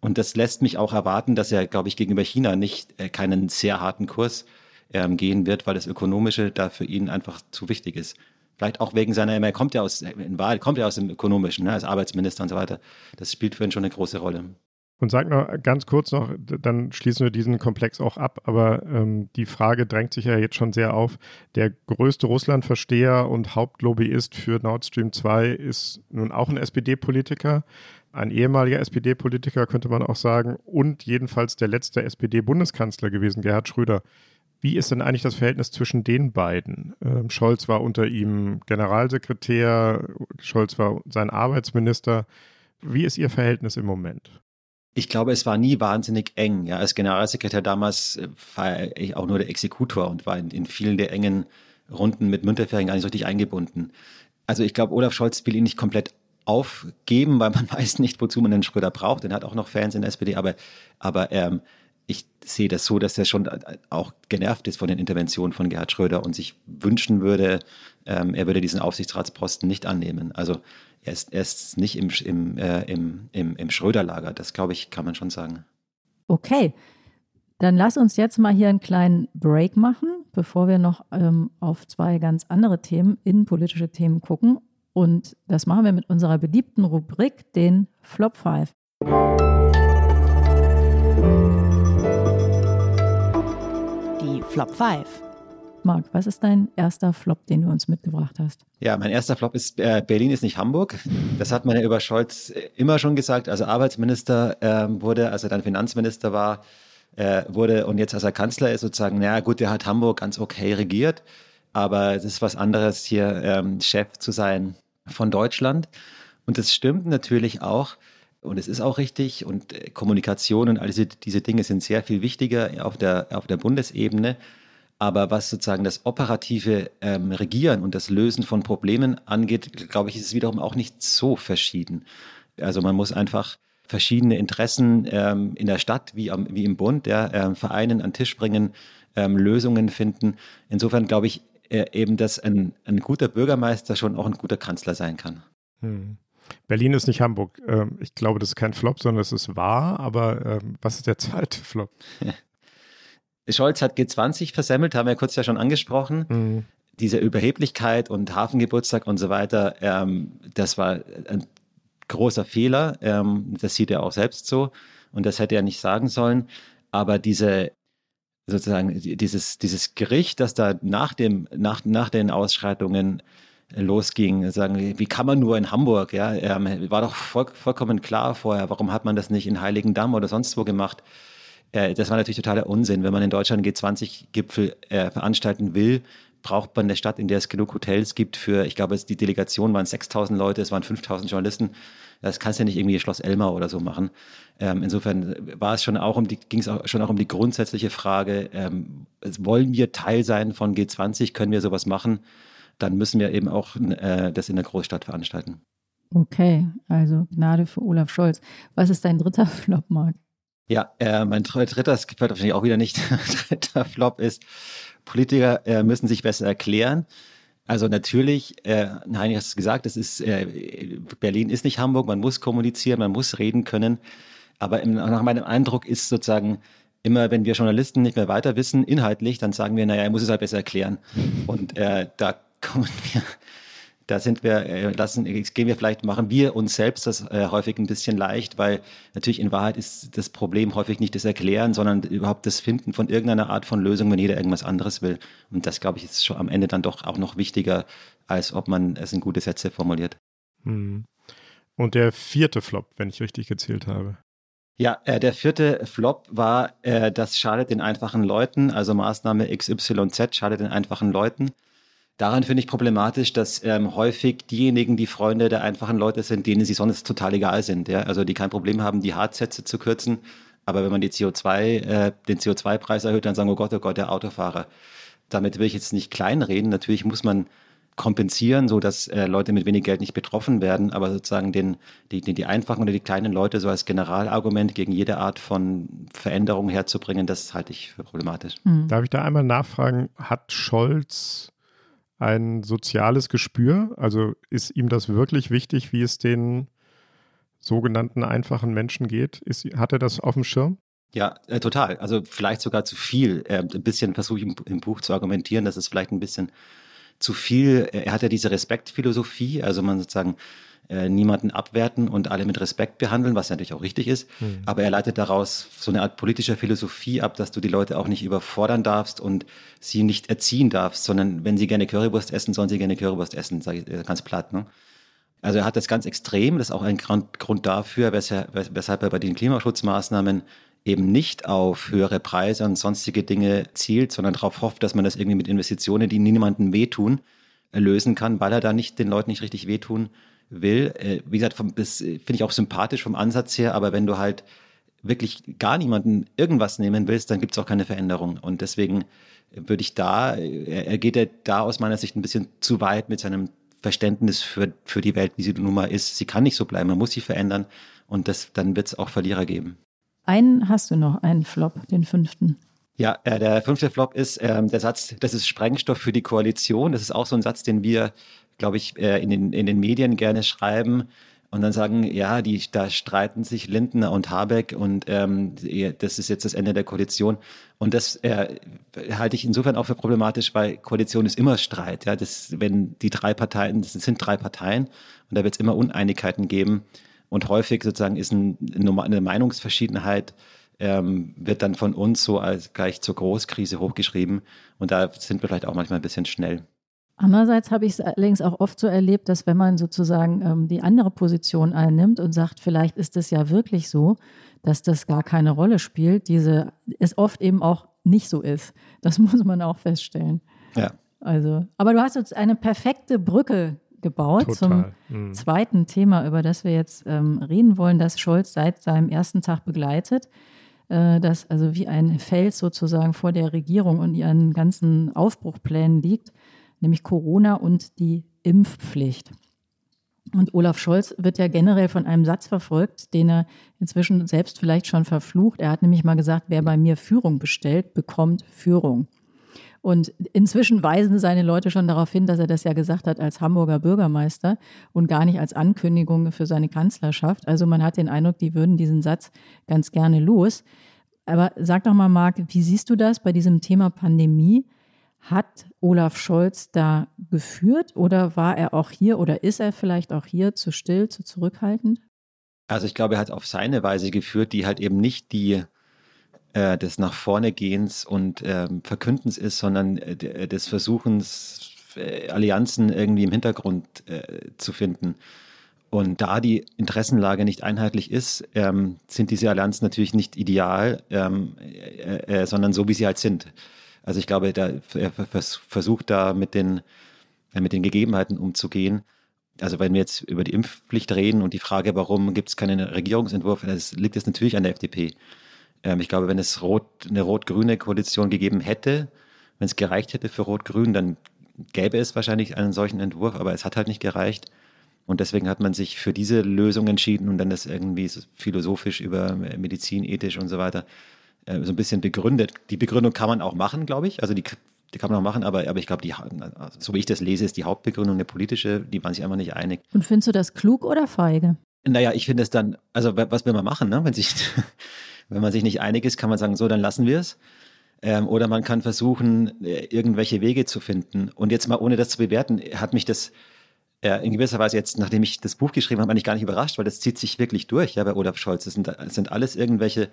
Und das lässt mich auch erwarten, dass er, glaube ich, gegenüber China nicht äh, keinen sehr harten Kurs ähm, gehen wird, weil das Ökonomische da für ihn einfach zu wichtig ist. Vielleicht auch wegen seiner, er kommt ja aus, in Wahrheit kommt er aus dem Ökonomischen, ne, als Arbeitsminister und so weiter. Das spielt für ihn schon eine große Rolle. Und sag noch ganz kurz noch, dann schließen wir diesen Komplex auch ab, aber ähm, die Frage drängt sich ja jetzt schon sehr auf. Der größte Russlandversteher und Hauptlobbyist für Nord Stream 2 ist nun auch ein SPD-Politiker, ein ehemaliger SPD-Politiker, könnte man auch sagen, und jedenfalls der letzte SPD-Bundeskanzler gewesen, Gerhard Schröder. Wie ist denn eigentlich das Verhältnis zwischen den beiden? Ähm, Scholz war unter ihm Generalsekretär, Scholz war sein Arbeitsminister. Wie ist Ihr Verhältnis im Moment? Ich glaube, es war nie wahnsinnig eng. Ja, als Generalsekretär damals äh, war ich auch nur der Exekutor und war in, in vielen der engen Runden mit Münterfering gar nicht so richtig eingebunden. Also ich glaube, Olaf Scholz will ihn nicht komplett aufgeben, weil man weiß nicht, wozu man den Schröder braucht. Den hat auch noch Fans in der SPD, aber, aber ähm, ich sehe das so, dass er schon auch genervt ist von den Interventionen von Gerhard Schröder und sich wünschen würde, ähm, er würde diesen Aufsichtsratsposten nicht annehmen. Also er ist, er ist nicht im, im, äh, im, im, im Schröder-Lager, das glaube ich, kann man schon sagen. Okay, dann lass uns jetzt mal hier einen kleinen Break machen, bevor wir noch ähm, auf zwei ganz andere Themen, innenpolitische Themen gucken. Und das machen wir mit unserer beliebten Rubrik, den Flop 5. Die Flop 5. Marc, was ist dein erster Flop, den du uns mitgebracht hast? Ja, mein erster Flop ist, äh, Berlin ist nicht Hamburg. Das hat man ja über Scholz äh, immer schon gesagt. Also Arbeitsminister ähm, wurde, als er dann Finanzminister war, äh, wurde und jetzt als er Kanzler ist, sozusagen, naja gut, der hat Hamburg ganz okay regiert, aber es ist was anderes, hier ähm, Chef zu sein von Deutschland. Und das stimmt natürlich auch. Und es ist auch richtig. Und äh, Kommunikation und all diese, diese Dinge sind sehr viel wichtiger auf der, auf der Bundesebene. Aber was sozusagen das operative ähm, Regieren und das Lösen von Problemen angeht, glaube ich, ist es wiederum auch nicht so verschieden. Also man muss einfach verschiedene Interessen ähm, in der Stadt wie, am, wie im Bund ja, ähm, vereinen, an den Tisch bringen, ähm, Lösungen finden. Insofern glaube ich äh, eben, dass ein, ein guter Bürgermeister schon auch ein guter Kanzler sein kann. Hm. Berlin ist nicht Hamburg. Ähm, ich glaube, das ist kein Flop, sondern es ist wahr. Aber ähm, was ist der zweite Flop? Scholz hat G20 versemmelt, haben wir kurz ja schon angesprochen. Mhm. Diese Überheblichkeit und Hafengeburtstag und so weiter, ähm, das war ein großer Fehler. Ähm, das sieht er auch selbst so. Und das hätte er nicht sagen sollen. Aber diese, sozusagen, dieses, dieses Gericht, das da nach dem, nach, nach den Ausschreitungen losging, sagen, wie kann man nur in Hamburg, ja, ähm, war doch voll, vollkommen klar vorher, warum hat man das nicht in Heiligendamm oder sonst wo gemacht? Äh, das war natürlich totaler Unsinn. Wenn man in Deutschland G20-Gipfel äh, veranstalten will, braucht man eine Stadt, in der es genug Hotels gibt für, ich glaube, die Delegation waren 6000 Leute, es waren 5000 Journalisten. Das kannst du ja nicht irgendwie Schloss Elmar oder so machen. Ähm, insofern war es schon auch um die, ging es auch schon auch um die grundsätzliche Frage, ähm, wollen wir Teil sein von G20, können wir sowas machen? Dann müssen wir eben auch äh, das in der Großstadt veranstalten. Okay, also Gnade für Olaf Scholz. Was ist dein dritter Flop, Marc? Ja, äh, mein dritter, das gefällt wahrscheinlich auch wieder nicht, dritter Flop ist, Politiker äh, müssen sich besser erklären. Also natürlich, äh, Heinrich hat es gesagt, das ist, äh, Berlin ist nicht Hamburg, man muss kommunizieren, man muss reden können. Aber im, nach meinem Eindruck ist sozusagen immer, wenn wir Journalisten nicht mehr weiter wissen, inhaltlich, dann sagen wir, naja, er muss es halt besser erklären. Und äh, da kommen wir da sind wir, äh, lassen, gehen wir vielleicht, machen wir uns selbst das äh, häufig ein bisschen leicht, weil natürlich in Wahrheit ist das Problem häufig nicht das Erklären, sondern überhaupt das Finden von irgendeiner Art von Lösung, wenn jeder irgendwas anderes will. Und das, glaube ich, ist schon am Ende dann doch auch noch wichtiger, als ob man es in gute Sätze formuliert. Hm. Und der vierte Flop, wenn ich richtig gezählt habe. Ja, äh, der vierte Flop war, äh, das schadet den einfachen Leuten, also Maßnahme XYZ schadet den einfachen Leuten. Daran finde ich problematisch, dass ähm, häufig diejenigen, die Freunde der einfachen Leute sind, denen sie sonst total egal sind. Ja? Also die kein Problem haben, die Hartsätze zu kürzen. Aber wenn man die CO2, äh, den CO2-Preis erhöht, dann sagen, oh Gott, oh Gott, der Autofahrer. Damit will ich jetzt nicht kleinreden. Natürlich muss man kompensieren, so dass äh, Leute mit wenig Geld nicht betroffen werden, aber sozusagen den, die, die, die einfachen oder die kleinen Leute so als Generalargument gegen jede Art von Veränderung herzubringen, das halte ich für problematisch. Mhm. Darf ich da einmal nachfragen, hat Scholz ein soziales Gespür? Also ist ihm das wirklich wichtig, wie es den sogenannten einfachen Menschen geht? Ist, hat er das auf dem Schirm? Ja, äh, total. Also vielleicht sogar zu viel. Äh, ein bisschen versuche ich im, im, Buch zu argumentieren, dass es vielleicht ein bisschen zu viel. Er hat ja diese Respektphilosophie, also man sozusagen äh, niemanden abwerten und alle mit Respekt behandeln, was natürlich auch richtig ist. Mhm. Aber er leitet daraus so eine Art politischer Philosophie ab, dass du die Leute auch nicht überfordern darfst und sie nicht erziehen darfst, sondern wenn sie gerne Currywurst essen, sollen sie gerne Currywurst essen, sage ich äh, ganz platt. Ne? Also er hat das ganz extrem, das ist auch ein Grund dafür, weshalb er bei den Klimaschutzmaßnahmen eben nicht auf höhere Preise und sonstige Dinge zielt, sondern darauf hofft, dass man das irgendwie mit Investitionen, die niemandem wehtun, lösen kann, weil er da nicht den Leuten nicht richtig wehtun will. Äh, wie gesagt, das finde ich auch sympathisch vom Ansatz her, aber wenn du halt wirklich gar niemanden irgendwas nehmen willst, dann gibt es auch keine Veränderung. Und deswegen würde ich da, er, geht ja da aus meiner Sicht ein bisschen zu weit mit seinem Verständnis für, für die Welt, wie sie nun mal ist. Sie kann nicht so bleiben, man muss sie verändern und das, dann wird es auch Verlierer geben. Einen hast du noch, einen Flop, den fünften. Ja, äh, der fünfte Flop ist ähm, der Satz, das ist Sprengstoff für die Koalition. Das ist auch so ein Satz, den wir, glaube ich, äh, in, den, in den Medien gerne schreiben und dann sagen, ja, die, da streiten sich Lindner und Habeck und ähm, das ist jetzt das Ende der Koalition. Und das äh, halte ich insofern auch für problematisch, weil Koalition ist immer Streit. Ja, das, wenn die drei Parteien, das sind drei Parteien und da wird es immer Uneinigkeiten geben. Und häufig sozusagen ist ein, eine Meinungsverschiedenheit ähm, wird dann von uns so als gleich zur Großkrise hochgeschrieben. Und da sind wir vielleicht auch manchmal ein bisschen schnell. Andererseits habe ich es allerdings auch oft so erlebt, dass wenn man sozusagen ähm, die andere Position einnimmt und sagt, vielleicht ist es ja wirklich so, dass das gar keine Rolle spielt, diese es oft eben auch nicht so ist. Das muss man auch feststellen. Ja. Also, aber du hast jetzt eine perfekte Brücke gebaut Total. zum mhm. zweiten Thema, über das wir jetzt ähm, reden wollen, das Scholz seit seinem ersten Tag begleitet. Äh, das also wie ein Fels sozusagen vor der Regierung und ihren ganzen Aufbruchplänen liegt nämlich Corona und die Impfpflicht. Und Olaf Scholz wird ja generell von einem Satz verfolgt, den er inzwischen selbst vielleicht schon verflucht. Er hat nämlich mal gesagt, wer bei mir Führung bestellt, bekommt Führung. Und inzwischen weisen seine Leute schon darauf hin, dass er das ja gesagt hat als Hamburger Bürgermeister und gar nicht als Ankündigung für seine Kanzlerschaft. Also man hat den Eindruck, die würden diesen Satz ganz gerne los. Aber sag doch mal, Marc, wie siehst du das bei diesem Thema Pandemie? Hat Olaf Scholz da geführt oder war er auch hier oder ist er vielleicht auch hier zu still, zu zurückhaltend? Also ich glaube, er hat auf seine Weise geführt, die halt eben nicht die äh, des nach vorne Gehens und ähm, Verkündens ist, sondern äh, des Versuchens, äh, Allianzen irgendwie im Hintergrund äh, zu finden. Und da die Interessenlage nicht einheitlich ist, ähm, sind diese Allianzen natürlich nicht ideal, ähm, äh, äh, sondern so, wie sie halt sind. Also ich glaube, da, er versucht da mit den, mit den Gegebenheiten umzugehen. Also wenn wir jetzt über die Impfpflicht reden und die Frage, warum gibt es keinen Regierungsentwurf, das liegt es natürlich an der FDP. Ähm, ich glaube, wenn es rot, eine rot-grüne Koalition gegeben hätte, wenn es gereicht hätte für rot-grün, dann gäbe es wahrscheinlich einen solchen Entwurf, aber es hat halt nicht gereicht. Und deswegen hat man sich für diese Lösung entschieden und dann das irgendwie philosophisch über Medizin, ethisch und so weiter äh, so ein bisschen begründet. Die Begründung kann man auch machen, glaube ich. Also die, die kann man auch machen, aber, aber ich glaube, also so wie ich das lese, ist die Hauptbegründung eine politische, die waren sich einfach nicht einig. Und findest du das klug oder feige? Naja, ich finde es dann, also was will man machen, ne? wenn, sich, wenn man sich nicht einig ist, kann man sagen, so, dann lassen wir es. Ähm, oder man kann versuchen, äh, irgendwelche Wege zu finden. Und jetzt mal, ohne das zu bewerten, hat mich das äh, in gewisser Weise jetzt, nachdem ich das Buch geschrieben habe, eigentlich gar nicht überrascht, weil das zieht sich wirklich durch ja, bei Olaf Scholz. Das sind, das sind alles irgendwelche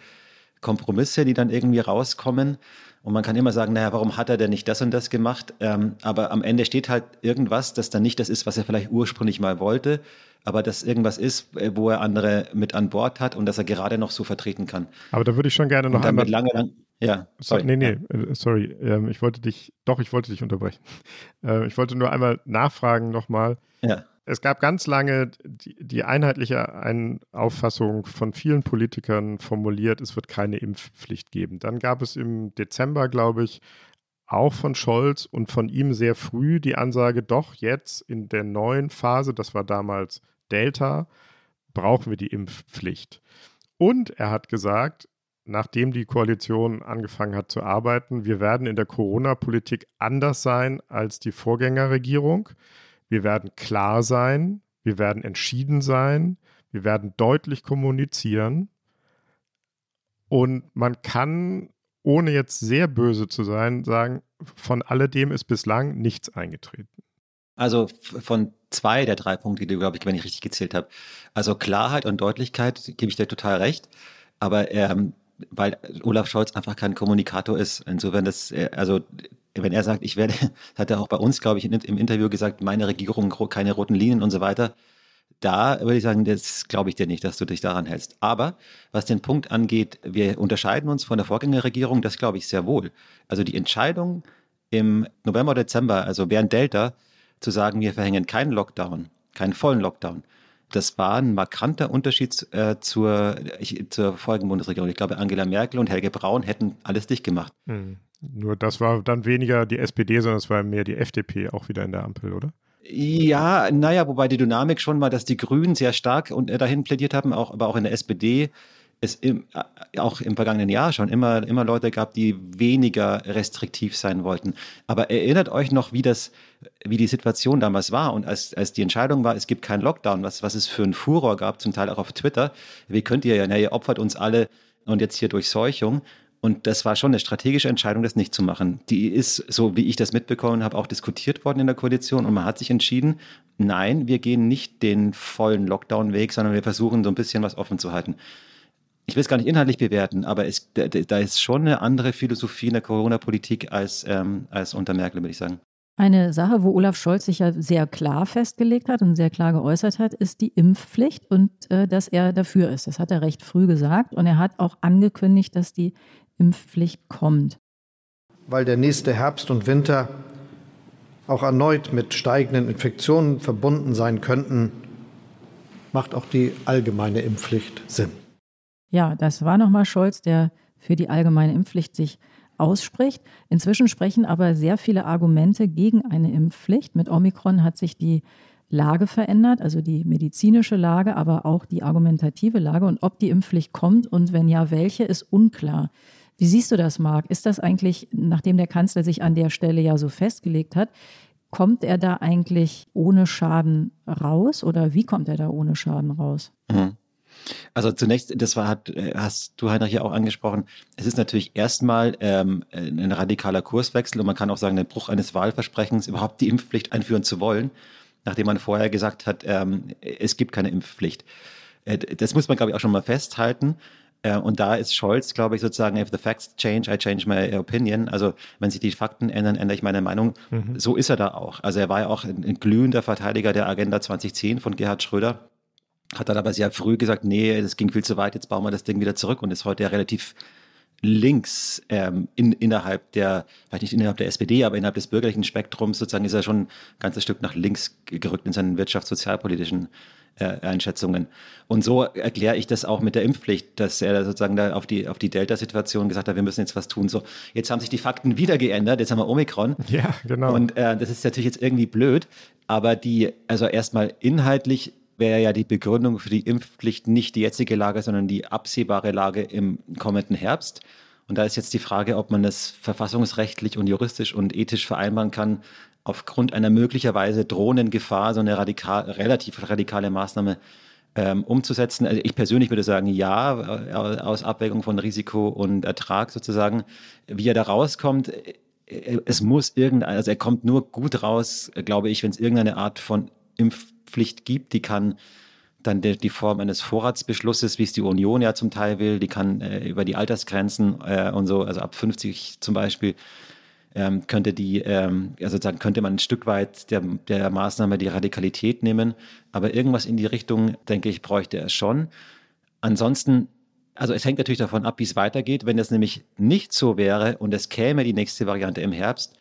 Kompromisse, die dann irgendwie rauskommen. Und man kann immer sagen, naja, warum hat er denn nicht das und das gemacht? Ähm, aber am Ende steht halt irgendwas, das dann nicht das ist, was er vielleicht ursprünglich mal wollte, aber das irgendwas ist, äh, wo er andere mit an Bord hat und das er gerade noch so vertreten kann. Aber da würde ich schon gerne noch einmal. Lange, lang, ja, sorry. Nee, nee, äh, sorry. Ähm, ich wollte dich, doch, ich wollte dich unterbrechen. Äh, ich wollte nur einmal nachfragen nochmal. Ja es gab ganz lange die, die einheitliche Ein Auffassung von vielen Politikern formuliert, es wird keine Impfpflicht geben. Dann gab es im Dezember, glaube ich, auch von Scholz und von ihm sehr früh die Ansage, doch jetzt in der neuen Phase, das war damals Delta, brauchen wir die Impfpflicht. Und er hat gesagt, nachdem die Koalition angefangen hat zu arbeiten, wir werden in der Corona-Politik anders sein als die Vorgängerregierung. Wir werden klar sein, wir werden entschieden sein, wir werden deutlich kommunizieren und man kann, ohne jetzt sehr böse zu sein, sagen, von alledem ist bislang nichts eingetreten. Also von zwei der drei Punkte, die du, glaube ich, wenn ich richtig gezählt habe. Also Klarheit und Deutlichkeit gebe ich dir total recht. Aber ähm, weil Olaf Scholz einfach kein Kommunikator ist. Insofern, das, äh, also wenn er sagt, ich werde, hat er auch bei uns, glaube ich, im Interview gesagt, meine Regierung keine roten Linien und so weiter. da würde ich sagen, das glaube ich dir nicht, dass du dich daran hältst. Aber was den Punkt angeht, wir unterscheiden uns von der Vorgängerregierung, das glaube ich sehr wohl. Also die Entscheidung im November, Dezember, also während Delta, zu sagen, wir verhängen keinen Lockdown, keinen vollen Lockdown, das war ein markanter Unterschied äh, zur, ich, zur vorigen Bundesregierung. Ich glaube, Angela Merkel und Helge Braun hätten alles dicht gemacht. Hm. Nur das war dann weniger die SPD, sondern es war mehr die FDP auch wieder in der Ampel, oder? Ja, naja, wobei die Dynamik schon mal, dass die Grünen sehr stark und äh, dahin plädiert haben, auch, aber auch in der SPD es im, äh, auch im vergangenen Jahr schon immer, immer Leute gab, die weniger restriktiv sein wollten. Aber erinnert euch noch, wie das, wie die Situation damals war und als, als die Entscheidung war, es gibt keinen Lockdown, was, was es für einen Furor gab, zum Teil auch auf Twitter. Wie könnt ihr ja, ihr opfert uns alle und jetzt hier durch Seuchung. Und das war schon eine strategische Entscheidung, das nicht zu machen. Die ist, so wie ich das mitbekommen habe, auch diskutiert worden in der Koalition. Und man hat sich entschieden, nein, wir gehen nicht den vollen Lockdown-Weg, sondern wir versuchen so ein bisschen was offen zu halten. Ich will es gar nicht inhaltlich bewerten, aber es, da, da, ist schon eine andere Philosophie in der Corona-Politik als, ähm, als unter Merkel, würde ich sagen. Eine Sache, wo Olaf Scholz sich ja sehr klar festgelegt hat und sehr klar geäußert hat, ist die Impfpflicht und äh, dass er dafür ist. Das hat er recht früh gesagt und er hat auch angekündigt, dass die Impfpflicht kommt. Weil der nächste Herbst und Winter auch erneut mit steigenden Infektionen verbunden sein könnten, macht auch die allgemeine Impfpflicht Sinn. Ja, das war nochmal Scholz, der für die allgemeine Impfpflicht sich ausspricht. Inzwischen sprechen aber sehr viele Argumente gegen eine Impfpflicht. Mit Omikron hat sich die Lage verändert, also die medizinische Lage, aber auch die argumentative Lage. Und ob die Impfpflicht kommt und wenn ja, welche, ist unklar. Wie siehst du das, Marc? Ist das eigentlich, nachdem der Kanzler sich an der Stelle ja so festgelegt hat, kommt er da eigentlich ohne Schaden raus oder wie kommt er da ohne Schaden raus? Mhm. Also zunächst, das war, hat, hast du Heinrich ja auch angesprochen, es ist natürlich erstmal ähm, ein radikaler Kurswechsel und man kann auch sagen, ein Bruch eines Wahlversprechens, überhaupt die Impfpflicht einführen zu wollen, nachdem man vorher gesagt hat, ähm, es gibt keine Impfpflicht. Äh, das muss man, glaube ich, auch schon mal festhalten. Äh, und da ist Scholz, glaube ich, sozusagen, if the facts change, I change my opinion. Also wenn sich die Fakten ändern, ändere ich meine Meinung. Mhm. So ist er da auch. Also er war ja auch ein, ein glühender Verteidiger der Agenda 2010 von Gerhard Schröder. Hat dann aber sehr früh gesagt, nee, das ging viel zu weit, jetzt bauen wir das Ding wieder zurück und ist heute ja relativ links ähm, in, innerhalb der, vielleicht nicht innerhalb der SPD, aber innerhalb des bürgerlichen Spektrums sozusagen ist er schon ein ganzes Stück nach links gerückt in seinen wirtschafts-sozialpolitischen äh, Einschätzungen. Und so erkläre ich das auch mit der Impfpflicht, dass er sozusagen da auf die, auf die Delta-Situation gesagt hat, wir müssen jetzt was tun. So, jetzt haben sich die Fakten wieder geändert, jetzt haben wir Omikron. Ja, genau. Und äh, das ist natürlich jetzt irgendwie blöd, aber die, also erstmal inhaltlich wäre ja die Begründung für die Impfpflicht nicht die jetzige Lage, sondern die absehbare Lage im kommenden Herbst. Und da ist jetzt die Frage, ob man das verfassungsrechtlich und juristisch und ethisch vereinbaren kann, aufgrund einer möglicherweise drohenden Gefahr so eine radikal, relativ radikale Maßnahme ähm, umzusetzen. Also ich persönlich würde sagen, ja, äh, aus Abwägung von Risiko und Ertrag sozusagen. Wie er da rauskommt, äh, es muss irgendein, also er kommt nur gut raus, glaube ich, wenn es irgendeine Art von Impfpflicht gibt, die kann dann die, die, Form eines Vorratsbeschlusses, wie es die Union ja zum Teil will, die kann äh, über die Altersgrenzen äh, und so, also ab 50 zum Beispiel, ähm, könnte die, ähm, also sozusagen könnte man ein Stück weit der, der Maßnahme die Radikalität nehmen. Aber irgendwas in die Richtung, denke ich, bräuchte er schon. Ansonsten, also es hängt natürlich davon ab, wie es weitergeht. Wenn das nämlich nicht so wäre und es käme die nächste Variante im Herbst,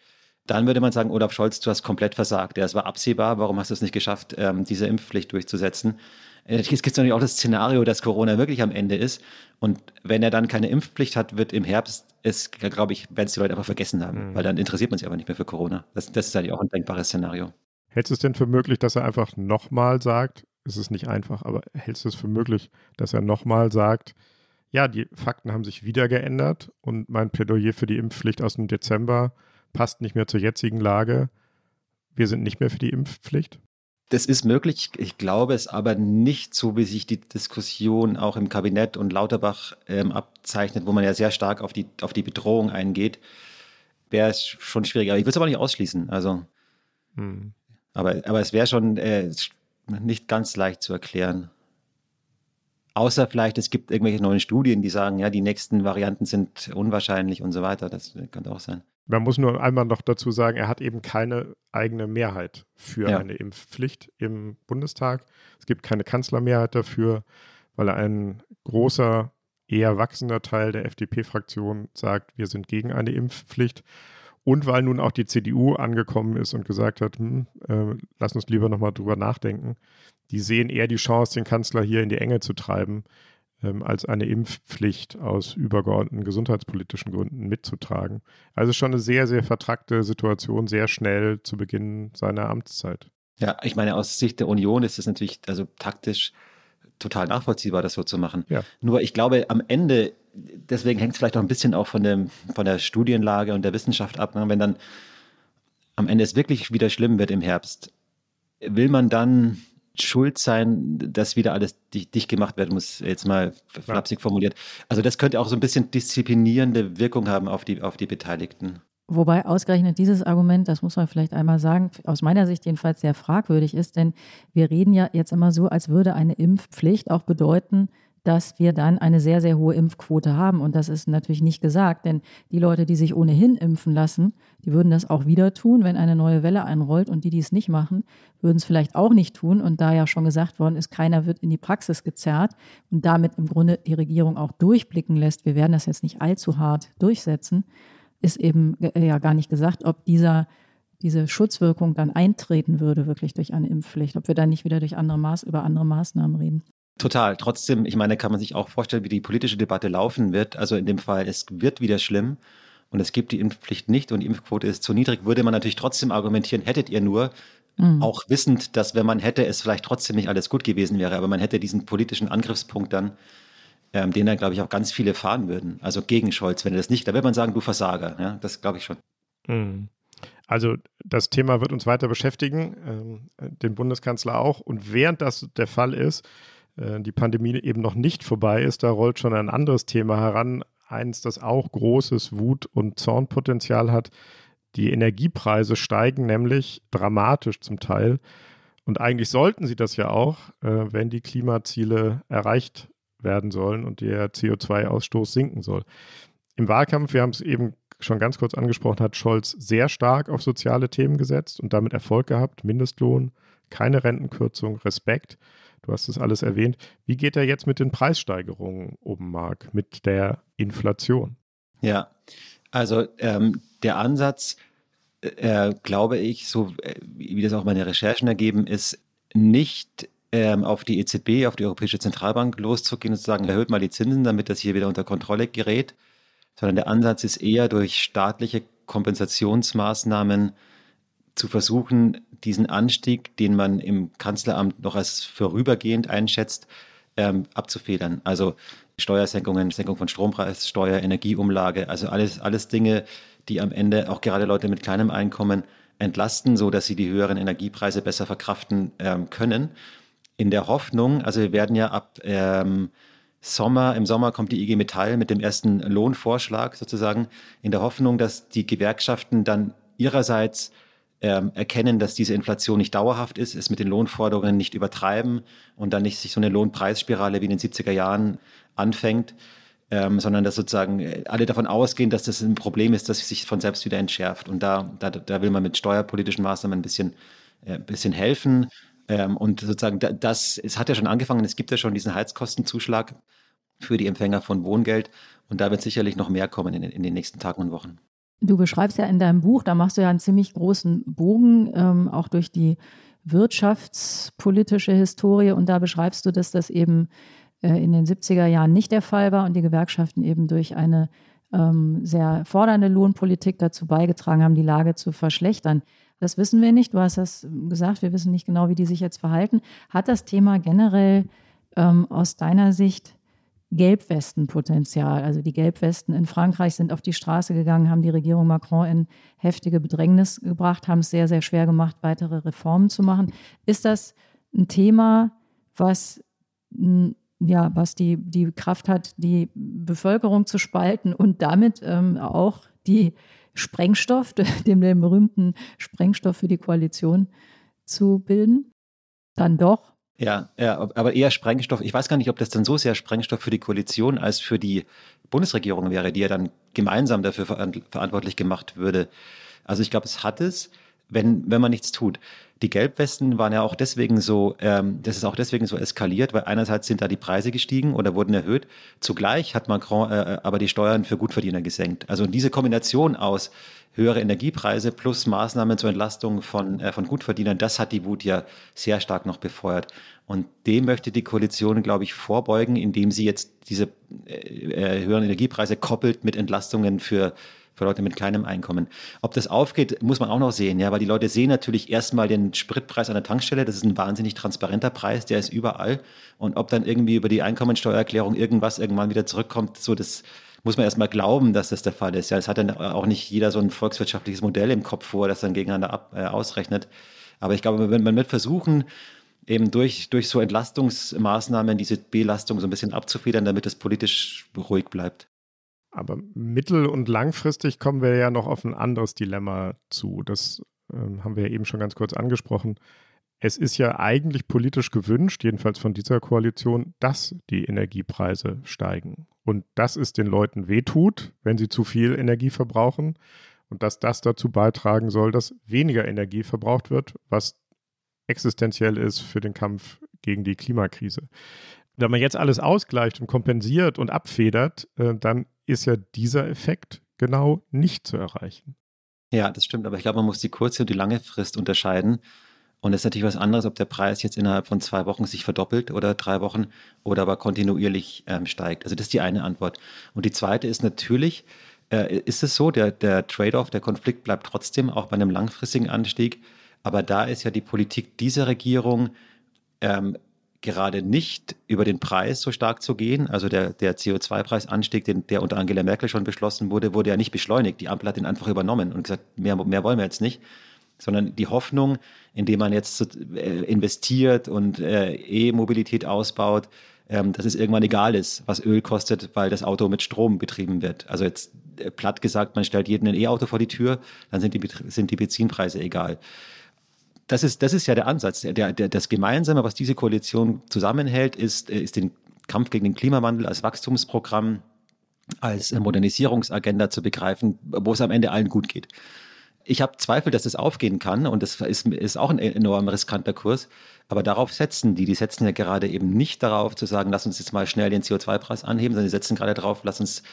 dann würde man sagen, Olaf Scholz, du hast komplett versagt. Ja, es war absehbar. Warum hast du es nicht geschafft, ähm, diese Impfpflicht durchzusetzen? Es gibt natürlich auch das Szenario, dass Corona wirklich am Ende ist. Und wenn er dann keine Impfpflicht hat, wird im Herbst es, glaube ich, werden es die Leute einfach vergessen haben, mhm. weil dann interessiert man sich aber nicht mehr für Corona. Das, das ist eigentlich auch ein denkbares Szenario. Hältst du es denn für möglich, dass er einfach nochmal sagt, es ist nicht einfach, aber hältst du es für möglich, dass er nochmal sagt, ja, die Fakten haben sich wieder geändert und mein Plädoyer für die Impfpflicht aus dem Dezember passt nicht mehr zur jetzigen Lage. Wir sind nicht mehr für die Impfpflicht? Das ist möglich. Ich glaube es aber nicht so, wie sich die Diskussion auch im Kabinett und Lauterbach ähm, abzeichnet, wo man ja sehr stark auf die, auf die Bedrohung eingeht. Wäre es schon schwieriger. Ich will es aber nicht ausschließen. Also, hm. aber, aber es wäre schon äh, nicht ganz leicht zu erklären. Außer vielleicht, es gibt irgendwelche neuen Studien, die sagen, ja, die nächsten Varianten sind unwahrscheinlich und so weiter. Das könnte auch sein. Man muss nur einmal noch dazu sagen, er hat eben keine eigene Mehrheit für Ja. eine Impfpflicht im Bundestag. Es gibt keine Kanzlermehrheit dafür, weil ein großer, eher wachsender Teil der FDP-Fraktion sagt, wir sind gegen eine Impfpflicht. Und weil nun auch die CDU angekommen ist und gesagt hat, hm, äh, lass uns lieber nochmal drüber nachdenken. Die sehen eher die Chance, den Kanzler hier in die Enge zu treiben, ähm, als eine Impfpflicht aus übergeordneten gesundheitspolitischen Gründen mitzutragen. Also schon eine sehr, sehr vertrackte Situation, sehr schnell zu Beginn seiner Amtszeit. Ja, ich meine, aus Sicht der Union ist es natürlich also taktisch total nachvollziehbar, das so zu machen. Ja. Nur ich glaube, am Ende, deswegen hängt es vielleicht auch ein bisschen auch von, dem, von der Studienlage und der Wissenschaft ab, ne? wenn dann am Ende es wirklich wieder schlimm wird im Herbst, will man dann schuld sein, dass wieder alles dicht, gemacht werden muss, jetzt mal flapsig formuliert. Also das könnte auch so ein bisschen disziplinierende Wirkung haben auf die, auf die Beteiligten. Wobei ausgerechnet dieses Argument, das muss man vielleicht einmal sagen, aus meiner Sicht jedenfalls sehr fragwürdig ist, denn wir reden ja jetzt immer so, als würde eine Impfpflicht auch bedeuten, dass wir dann eine sehr, sehr hohe Impfquote haben. Und das ist natürlich nicht gesagt, denn die Leute, die sich ohnehin impfen lassen, die würden das auch wieder tun, wenn eine neue Welle einrollt. Und die, die es nicht machen, würden es vielleicht auch nicht tun. Und da ja schon gesagt worden ist, keiner wird in die Praxis gezerrt und damit im Grunde die Regierung auch durchblicken lässt, wir werden das jetzt nicht allzu hart durchsetzen, ist eben äh, ja gar nicht gesagt, ob dieser, diese Schutzwirkung dann eintreten würde, wirklich durch eine Impfpflicht, ob wir dann nicht wieder durch andere Maß, über andere Maßnahmen reden. Total. Trotzdem, ich meine, kann man sich auch vorstellen, wie die politische Debatte laufen wird. Also in dem Fall, es wird wieder schlimm und es gibt die Impfpflicht nicht und die Impfquote ist zu niedrig, würde man natürlich trotzdem argumentieren, hättet ihr nur, Mhm. auch wissend, dass wenn man hätte, es vielleicht trotzdem nicht alles gut gewesen wäre, aber man hätte diesen politischen Angriffspunkt dann, ähm, den dann, glaube ich, auch ganz viele fahren würden. Also gegen Scholz, wenn er das nicht, da wird man sagen, du Versager. Ja, das glaube ich schon. Mhm. Also das Thema wird uns weiter beschäftigen, ähm, den Bundeskanzler auch. Und während das der Fall ist, die Pandemie eben noch nicht vorbei ist, da rollt schon ein anderes Thema heran, eins, das auch großes Wut- und Zornpotenzial hat. Die Energiepreise steigen nämlich dramatisch zum Teil. Und eigentlich sollten sie das ja auch, äh, wenn die Klimaziele erreicht werden sollen und der CO2-Ausstoß sinken soll. Im Wahlkampf, wir haben es eben schon ganz kurz angesprochen, hat Scholz sehr stark auf soziale Themen gesetzt und damit Erfolg gehabt. Mindestlohn, keine Rentenkürzung, Respekt. Du hast es alles erwähnt. Wie geht er jetzt mit den Preissteigerungen um, Marc, mit der Inflation? Ja, also ähm, der Ansatz, äh, glaube ich, so äh, wie das auch meine Recherchen ergeben, ist nicht ähm, auf die EZB, auf die Europäische Zentralbank loszugehen und zu sagen, erhöht mal die Zinsen, damit das hier wieder unter Kontrolle gerät, sondern der Ansatz ist eher durch staatliche Kompensationsmaßnahmen zu versuchen, diesen Anstieg, den man im Kanzleramt noch als vorübergehend einschätzt, ähm, abzufedern. Also Steuersenkungen, Senkung von Strompreis, Steuer, Energieumlage, also alles, alles Dinge, die am Ende auch gerade Leute mit kleinem Einkommen entlasten, so dass sie die höheren Energiepreise besser verkraften ähm, können. In der Hoffnung, also wir werden ja ab ähm, Sommer, im Sommer kommt die IG Metall mit dem ersten Lohnvorschlag sozusagen, in der Hoffnung, dass die Gewerkschaften dann ihrerseits ähm, erkennen, dass diese Inflation nicht dauerhaft ist, es mit den Lohnforderungen nicht übertreiben und dann nicht sich so eine Lohnpreisspirale wie in den 70er Jahren anfängt, ähm, sondern dass sozusagen äh, alle davon ausgehen, dass das ein Problem ist, das sich von selbst wieder entschärft. Und da, da, da will man mit steuerpolitischen Maßnahmen ein bisschen, äh, ein bisschen helfen. Ähm, und sozusagen da, das, es hat ja schon angefangen, es gibt ja schon diesen Heizkostenzuschlag für die Empfänger von Wohngeld. Und da wird sicherlich noch mehr kommen in, in den nächsten Tagen und Wochen. Du beschreibst ja in deinem Buch, da machst du ja einen ziemlich großen Bogen, ähm, auch durch die wirtschaftspolitische Historie. Und da beschreibst du, dass das eben äh, in den 70er Jahren nicht der Fall war und die Gewerkschaften eben durch eine ähm, sehr fordernde Lohnpolitik dazu beigetragen haben, die Lage zu verschlechtern. Das wissen wir nicht. Du hast das gesagt, wir wissen nicht genau, wie die sich jetzt verhalten. Hat das Thema generell ähm, aus deiner Sicht Gelbwestenpotenzial. Also die Gelbwesten in Frankreich sind auf die Straße gegangen, haben die Regierung Macron in heftige Bedrängnis gebracht, haben es sehr, sehr schwer gemacht, weitere Reformen zu machen. Ist das ein Thema, was, ja, was die, die Kraft hat, die Bevölkerung zu spalten und damit ähm, auch die Sprengstoff, dem, dem berühmten Sprengstoff für die Koalition zu bilden? Dann doch Ja, ja, aber eher Sprengstoff. Ich weiß gar nicht, ob das dann so sehr Sprengstoff für die Koalition als für die Bundesregierung wäre, die ja dann gemeinsam dafür verantwortlich gemacht würde. Also ich glaube, es hat es, wenn, wenn man nichts tut. Die Gelbwesten waren ja auch deswegen so, ähm, das ist auch deswegen so eskaliert, weil einerseits sind da die Preise gestiegen oder wurden erhöht. Zugleich hat Macron äh, aber die Steuern für Gutverdiener gesenkt. Also diese Kombination aus höhere Energiepreise plus Maßnahmen zur Entlastung von, äh, von Gutverdienern, das hat die Wut ja sehr stark noch befeuert. Und dem möchte die Koalition, glaube ich, vorbeugen, indem sie jetzt diese äh, äh höheren Energiepreise koppelt mit Entlastungen für für Leute mit kleinem Einkommen. Ob das aufgeht, muss man auch noch sehen, ja, weil die Leute sehen natürlich erstmal den Spritpreis an der Tankstelle, das ist ein wahnsinnig transparenter Preis, der ist überall. Und ob dann irgendwie über die Einkommensteuererklärung irgendwas irgendwann wieder zurückkommt, so das muss man erstmal glauben, dass das der Fall ist. Ja, es hat dann auch nicht jeder so ein volkswirtschaftliches Modell im Kopf vor, das dann gegeneinander ab, äh, ausrechnet. Aber ich glaube, wenn man wird versuchen, eben durch, durch so Entlastungsmaßnahmen diese Belastung so ein bisschen abzufedern, damit es politisch ruhig bleibt. Aber mittel- und langfristig kommen wir ja noch auf ein anderes Dilemma zu. Das ähm, haben wir ja eben schon ganz kurz angesprochen. Es ist ja eigentlich politisch gewünscht, jedenfalls von dieser Koalition, dass die Energiepreise steigen. Und dass es den Leuten wehtut, wenn sie zu viel Energie verbrauchen. Und dass das dazu beitragen soll, dass weniger Energie verbraucht wird, was existenziell ist für den Kampf gegen die Klimakrise. Wenn man jetzt alles ausgleicht und kompensiert und abfedert, äh, dann ist ja dieser Effekt genau nicht zu erreichen. Ja, das stimmt, aber ich glaube, man muss die kurze und die lange Frist unterscheiden. Und es ist natürlich was anderes, ob der Preis jetzt innerhalb von zwei Wochen sich verdoppelt oder drei Wochen oder aber kontinuierlich ähm, steigt. Also das ist die eine Antwort. Und die zweite ist natürlich, äh, ist es so, der, der Trade-off, der Konflikt bleibt trotzdem auch bei einem langfristigen Anstieg. Aber da ist ja die Politik dieser Regierung ähm, gerade nicht über den Preis so stark zu gehen. Also der, der CO2-Preisanstieg, der unter Angela Merkel schon beschlossen wurde, wurde ja nicht beschleunigt. Die Ampel hat ihn einfach übernommen und gesagt, mehr, mehr wollen wir jetzt nicht. Sondern die Hoffnung, indem man jetzt äh, investiert und äh, E-Mobilität ausbaut, ähm, dass es irgendwann egal ist, was Öl kostet, weil das Auto mit Strom betrieben wird. Also jetzt äh, platt gesagt, man stellt jeden ein E-Auto vor die Tür, dann sind die, sind die Benzinpreise egal das ist, das ist ja der Ansatz. Der, der, das Gemeinsame, was diese Koalition zusammenhält, ist, äh, ist den Kampf gegen den Klimawandel als Wachstumsprogramm, als Modernisierungsagenda zu begreifen, wo es am Ende allen gut geht. Ich habe Zweifel, dass es aufgehen kann und das ist, ist auch ein enorm riskanter Kurs. Aber darauf setzen die. Die setzen ja gerade eben nicht darauf zu sagen, lass uns jetzt mal schnell den CO2-Preis anheben, sondern die setzen gerade darauf, lass uns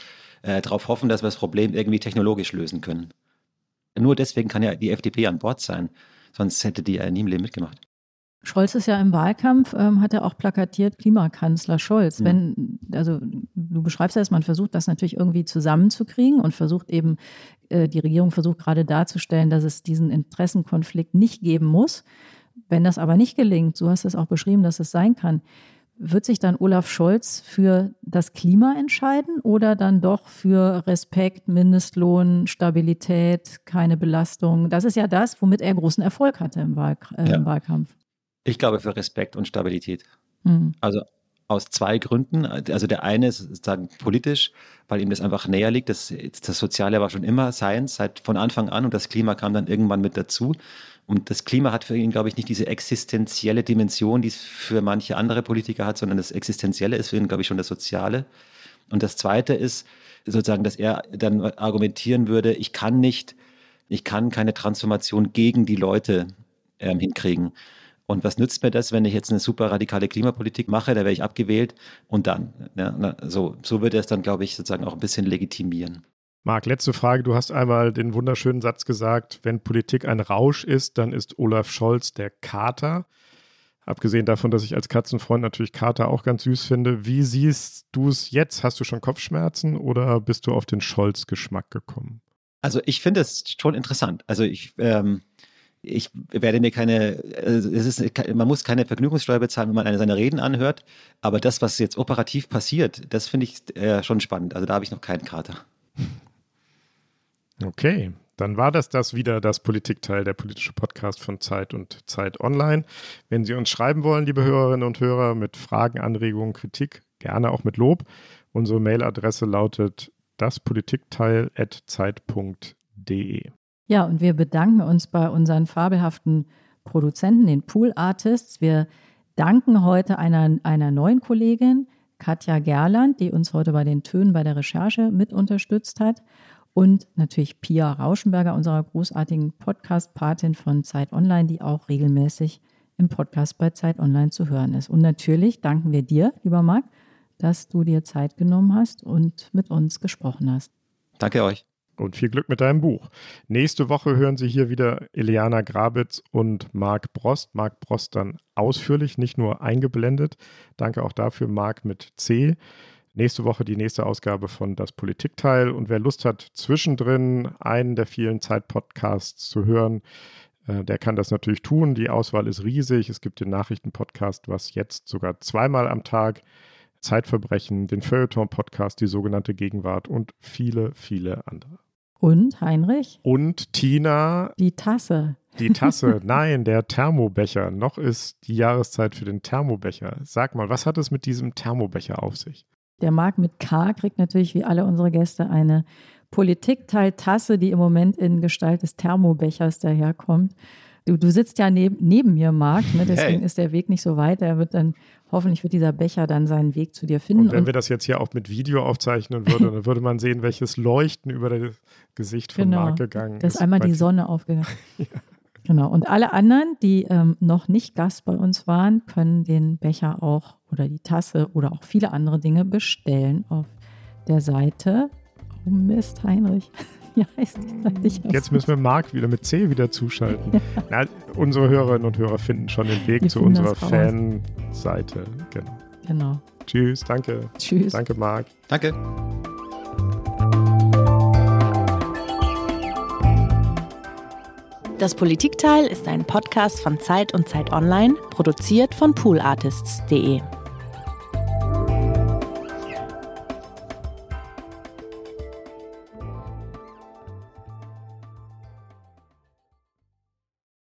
äh, darauf hoffen, dass wir das Problem irgendwie technologisch lösen können. Nur deswegen kann ja die FDP an Bord sein. Sonst hätte die ja nie im Leben mitgemacht. Scholz ist ja im Wahlkampf, ähm, hat er auch plakatiert, Klimakanzler Scholz. Mhm. Wenn, also du beschreibst ja, dass man versucht, das natürlich irgendwie zusammenzukriegen und versucht eben, äh, die Regierung versucht gerade darzustellen, dass es diesen Interessenkonflikt nicht geben muss. Wenn das aber nicht gelingt, so hast du es auch beschrieben, dass es sein kann, wird sich dann Olaf Scholz für das Klima entscheiden oder dann doch für Respekt, Mindestlohn, Stabilität, keine Belastung? Das ist ja das, womit er großen Erfolg hatte im, Wahl, äh, ja. im Wahlkampf. Ich glaube für Respekt und Stabilität. Mhm. Also aus zwei Gründen. Also der eine ist sozusagen politisch, weil ihm das einfach näher liegt. Das, das Soziale war schon immer Science, seit von Anfang an und das Klima kam dann irgendwann mit dazu. Und das Klima hat für ihn, glaube ich, nicht diese existenzielle Dimension, die es für manche andere Politiker hat, sondern das Existenzielle ist für ihn, glaube ich, schon das Soziale. Und das Zweite ist sozusagen, dass er dann argumentieren würde, ich kann nicht, ich kann keine Transformation gegen die Leute ähm, hinkriegen. Und was nützt mir das, wenn ich jetzt eine super radikale Klimapolitik mache, da wäre ich abgewählt und dann. Ja, so, so würde er es dann, glaube ich, sozusagen auch ein bisschen legitimieren. Marc, letzte Frage. Du hast einmal den wunderschönen Satz gesagt, wenn Politik ein Rausch ist, dann ist Olaf Scholz der Kater. Abgesehen davon, dass ich als Katzenfreund natürlich Kater auch ganz süß finde. Wie siehst du es jetzt? Hast du schon Kopfschmerzen oder bist du auf den Scholz-Geschmack gekommen? Also ich finde es schon interessant. Also ich, ähm, ich werde mir keine, also es ist, man muss keine Vergnügungssteuer bezahlen, wenn man eine seiner Reden anhört. Aber das, was jetzt operativ passiert, das finde ich äh, schon spannend. Also da habe ich noch keinen Kater. Okay, dann war das das wieder, das Politikteil, der politische Podcast von Zeit und Zeit Online. Wenn Sie uns schreiben wollen, liebe Hörerinnen und Hörer, mit Fragen, Anregungen, Kritik, gerne auch mit Lob. Unsere Mailadresse lautet daspolitikteil.zeit.de. Ja, und wir bedanken uns bei unseren fabelhaften Produzenten, den Pool Artists. Wir danken heute einer, einer neuen Kollegin, Katja Gerland, die uns heute bei den Tönen bei der Recherche mit unterstützt hat. Und natürlich Pia Rauschenberger, unserer großartigen Podcast-Patin von Zeit Online, die auch regelmäßig im Podcast bei Zeit Online zu hören ist. Und natürlich danken wir dir, lieber Marc, dass du dir Zeit genommen hast und mit uns gesprochen hast. Danke euch. Und viel Glück mit deinem Buch. Nächste Woche hören Sie hier wieder Eliana Grabitz und Marc Brost. Marc Brost dann ausführlich, nicht nur eingeblendet. Danke auch dafür, Marc mit C. Nächste Woche die nächste Ausgabe von Das Politikteil. Und wer Lust hat, zwischendrin einen der vielen Zeit-Podcasts zu hören, äh, der kann das natürlich tun. Die Auswahl ist riesig. Es gibt den Nachrichtenpodcast, was jetzt sogar zweimal am Tag Zeitverbrechen, den Feuilleton-Podcast, die sogenannte Gegenwart und viele, viele andere. Und Heinrich? Und Tina. Die Tasse. Die Tasse, nein, der Thermobecher. Noch ist die Jahreszeit für den Thermobecher. Sag mal, was hat es mit diesem Thermobecher auf sich? Der Marc mit K kriegt natürlich wie alle unsere Gäste eine Politikteil-Tasse, die im Moment in Gestalt des Thermobechers daherkommt. Du, du sitzt ja neb, neben mir, Marc, ne? deswegen hey. ist der Weg nicht so weit. Er wird dann, hoffentlich wird dieser Becher dann seinen Weg zu dir finden. Und wenn und wir das jetzt hier auch mit Video aufzeichnen würden, dann würde man sehen, welches Leuchten über das Gesicht von genau, Marc gegangen ist. Das ist einmal die Sonne aufgegangen. ja. Genau. Und alle anderen, die ähm, noch nicht Gast bei uns waren, können den Becher auch oder die Tasse oder auch viele andere Dinge bestellen auf der Seite. Oh Mist, Heinrich. Wie heißt Seite? Jetzt müssen wir Marc wieder mit C wieder zuschalten. Ja. Na, unsere Hörerinnen und Hörer finden schon den Weg die zu unserer Fanseite. Genau. genau. Tschüss, danke. Tschüss. Danke, Marc. Danke. Das Politikteil ist ein Podcast von Zeit und Zeit Online, produziert von poolartists.de.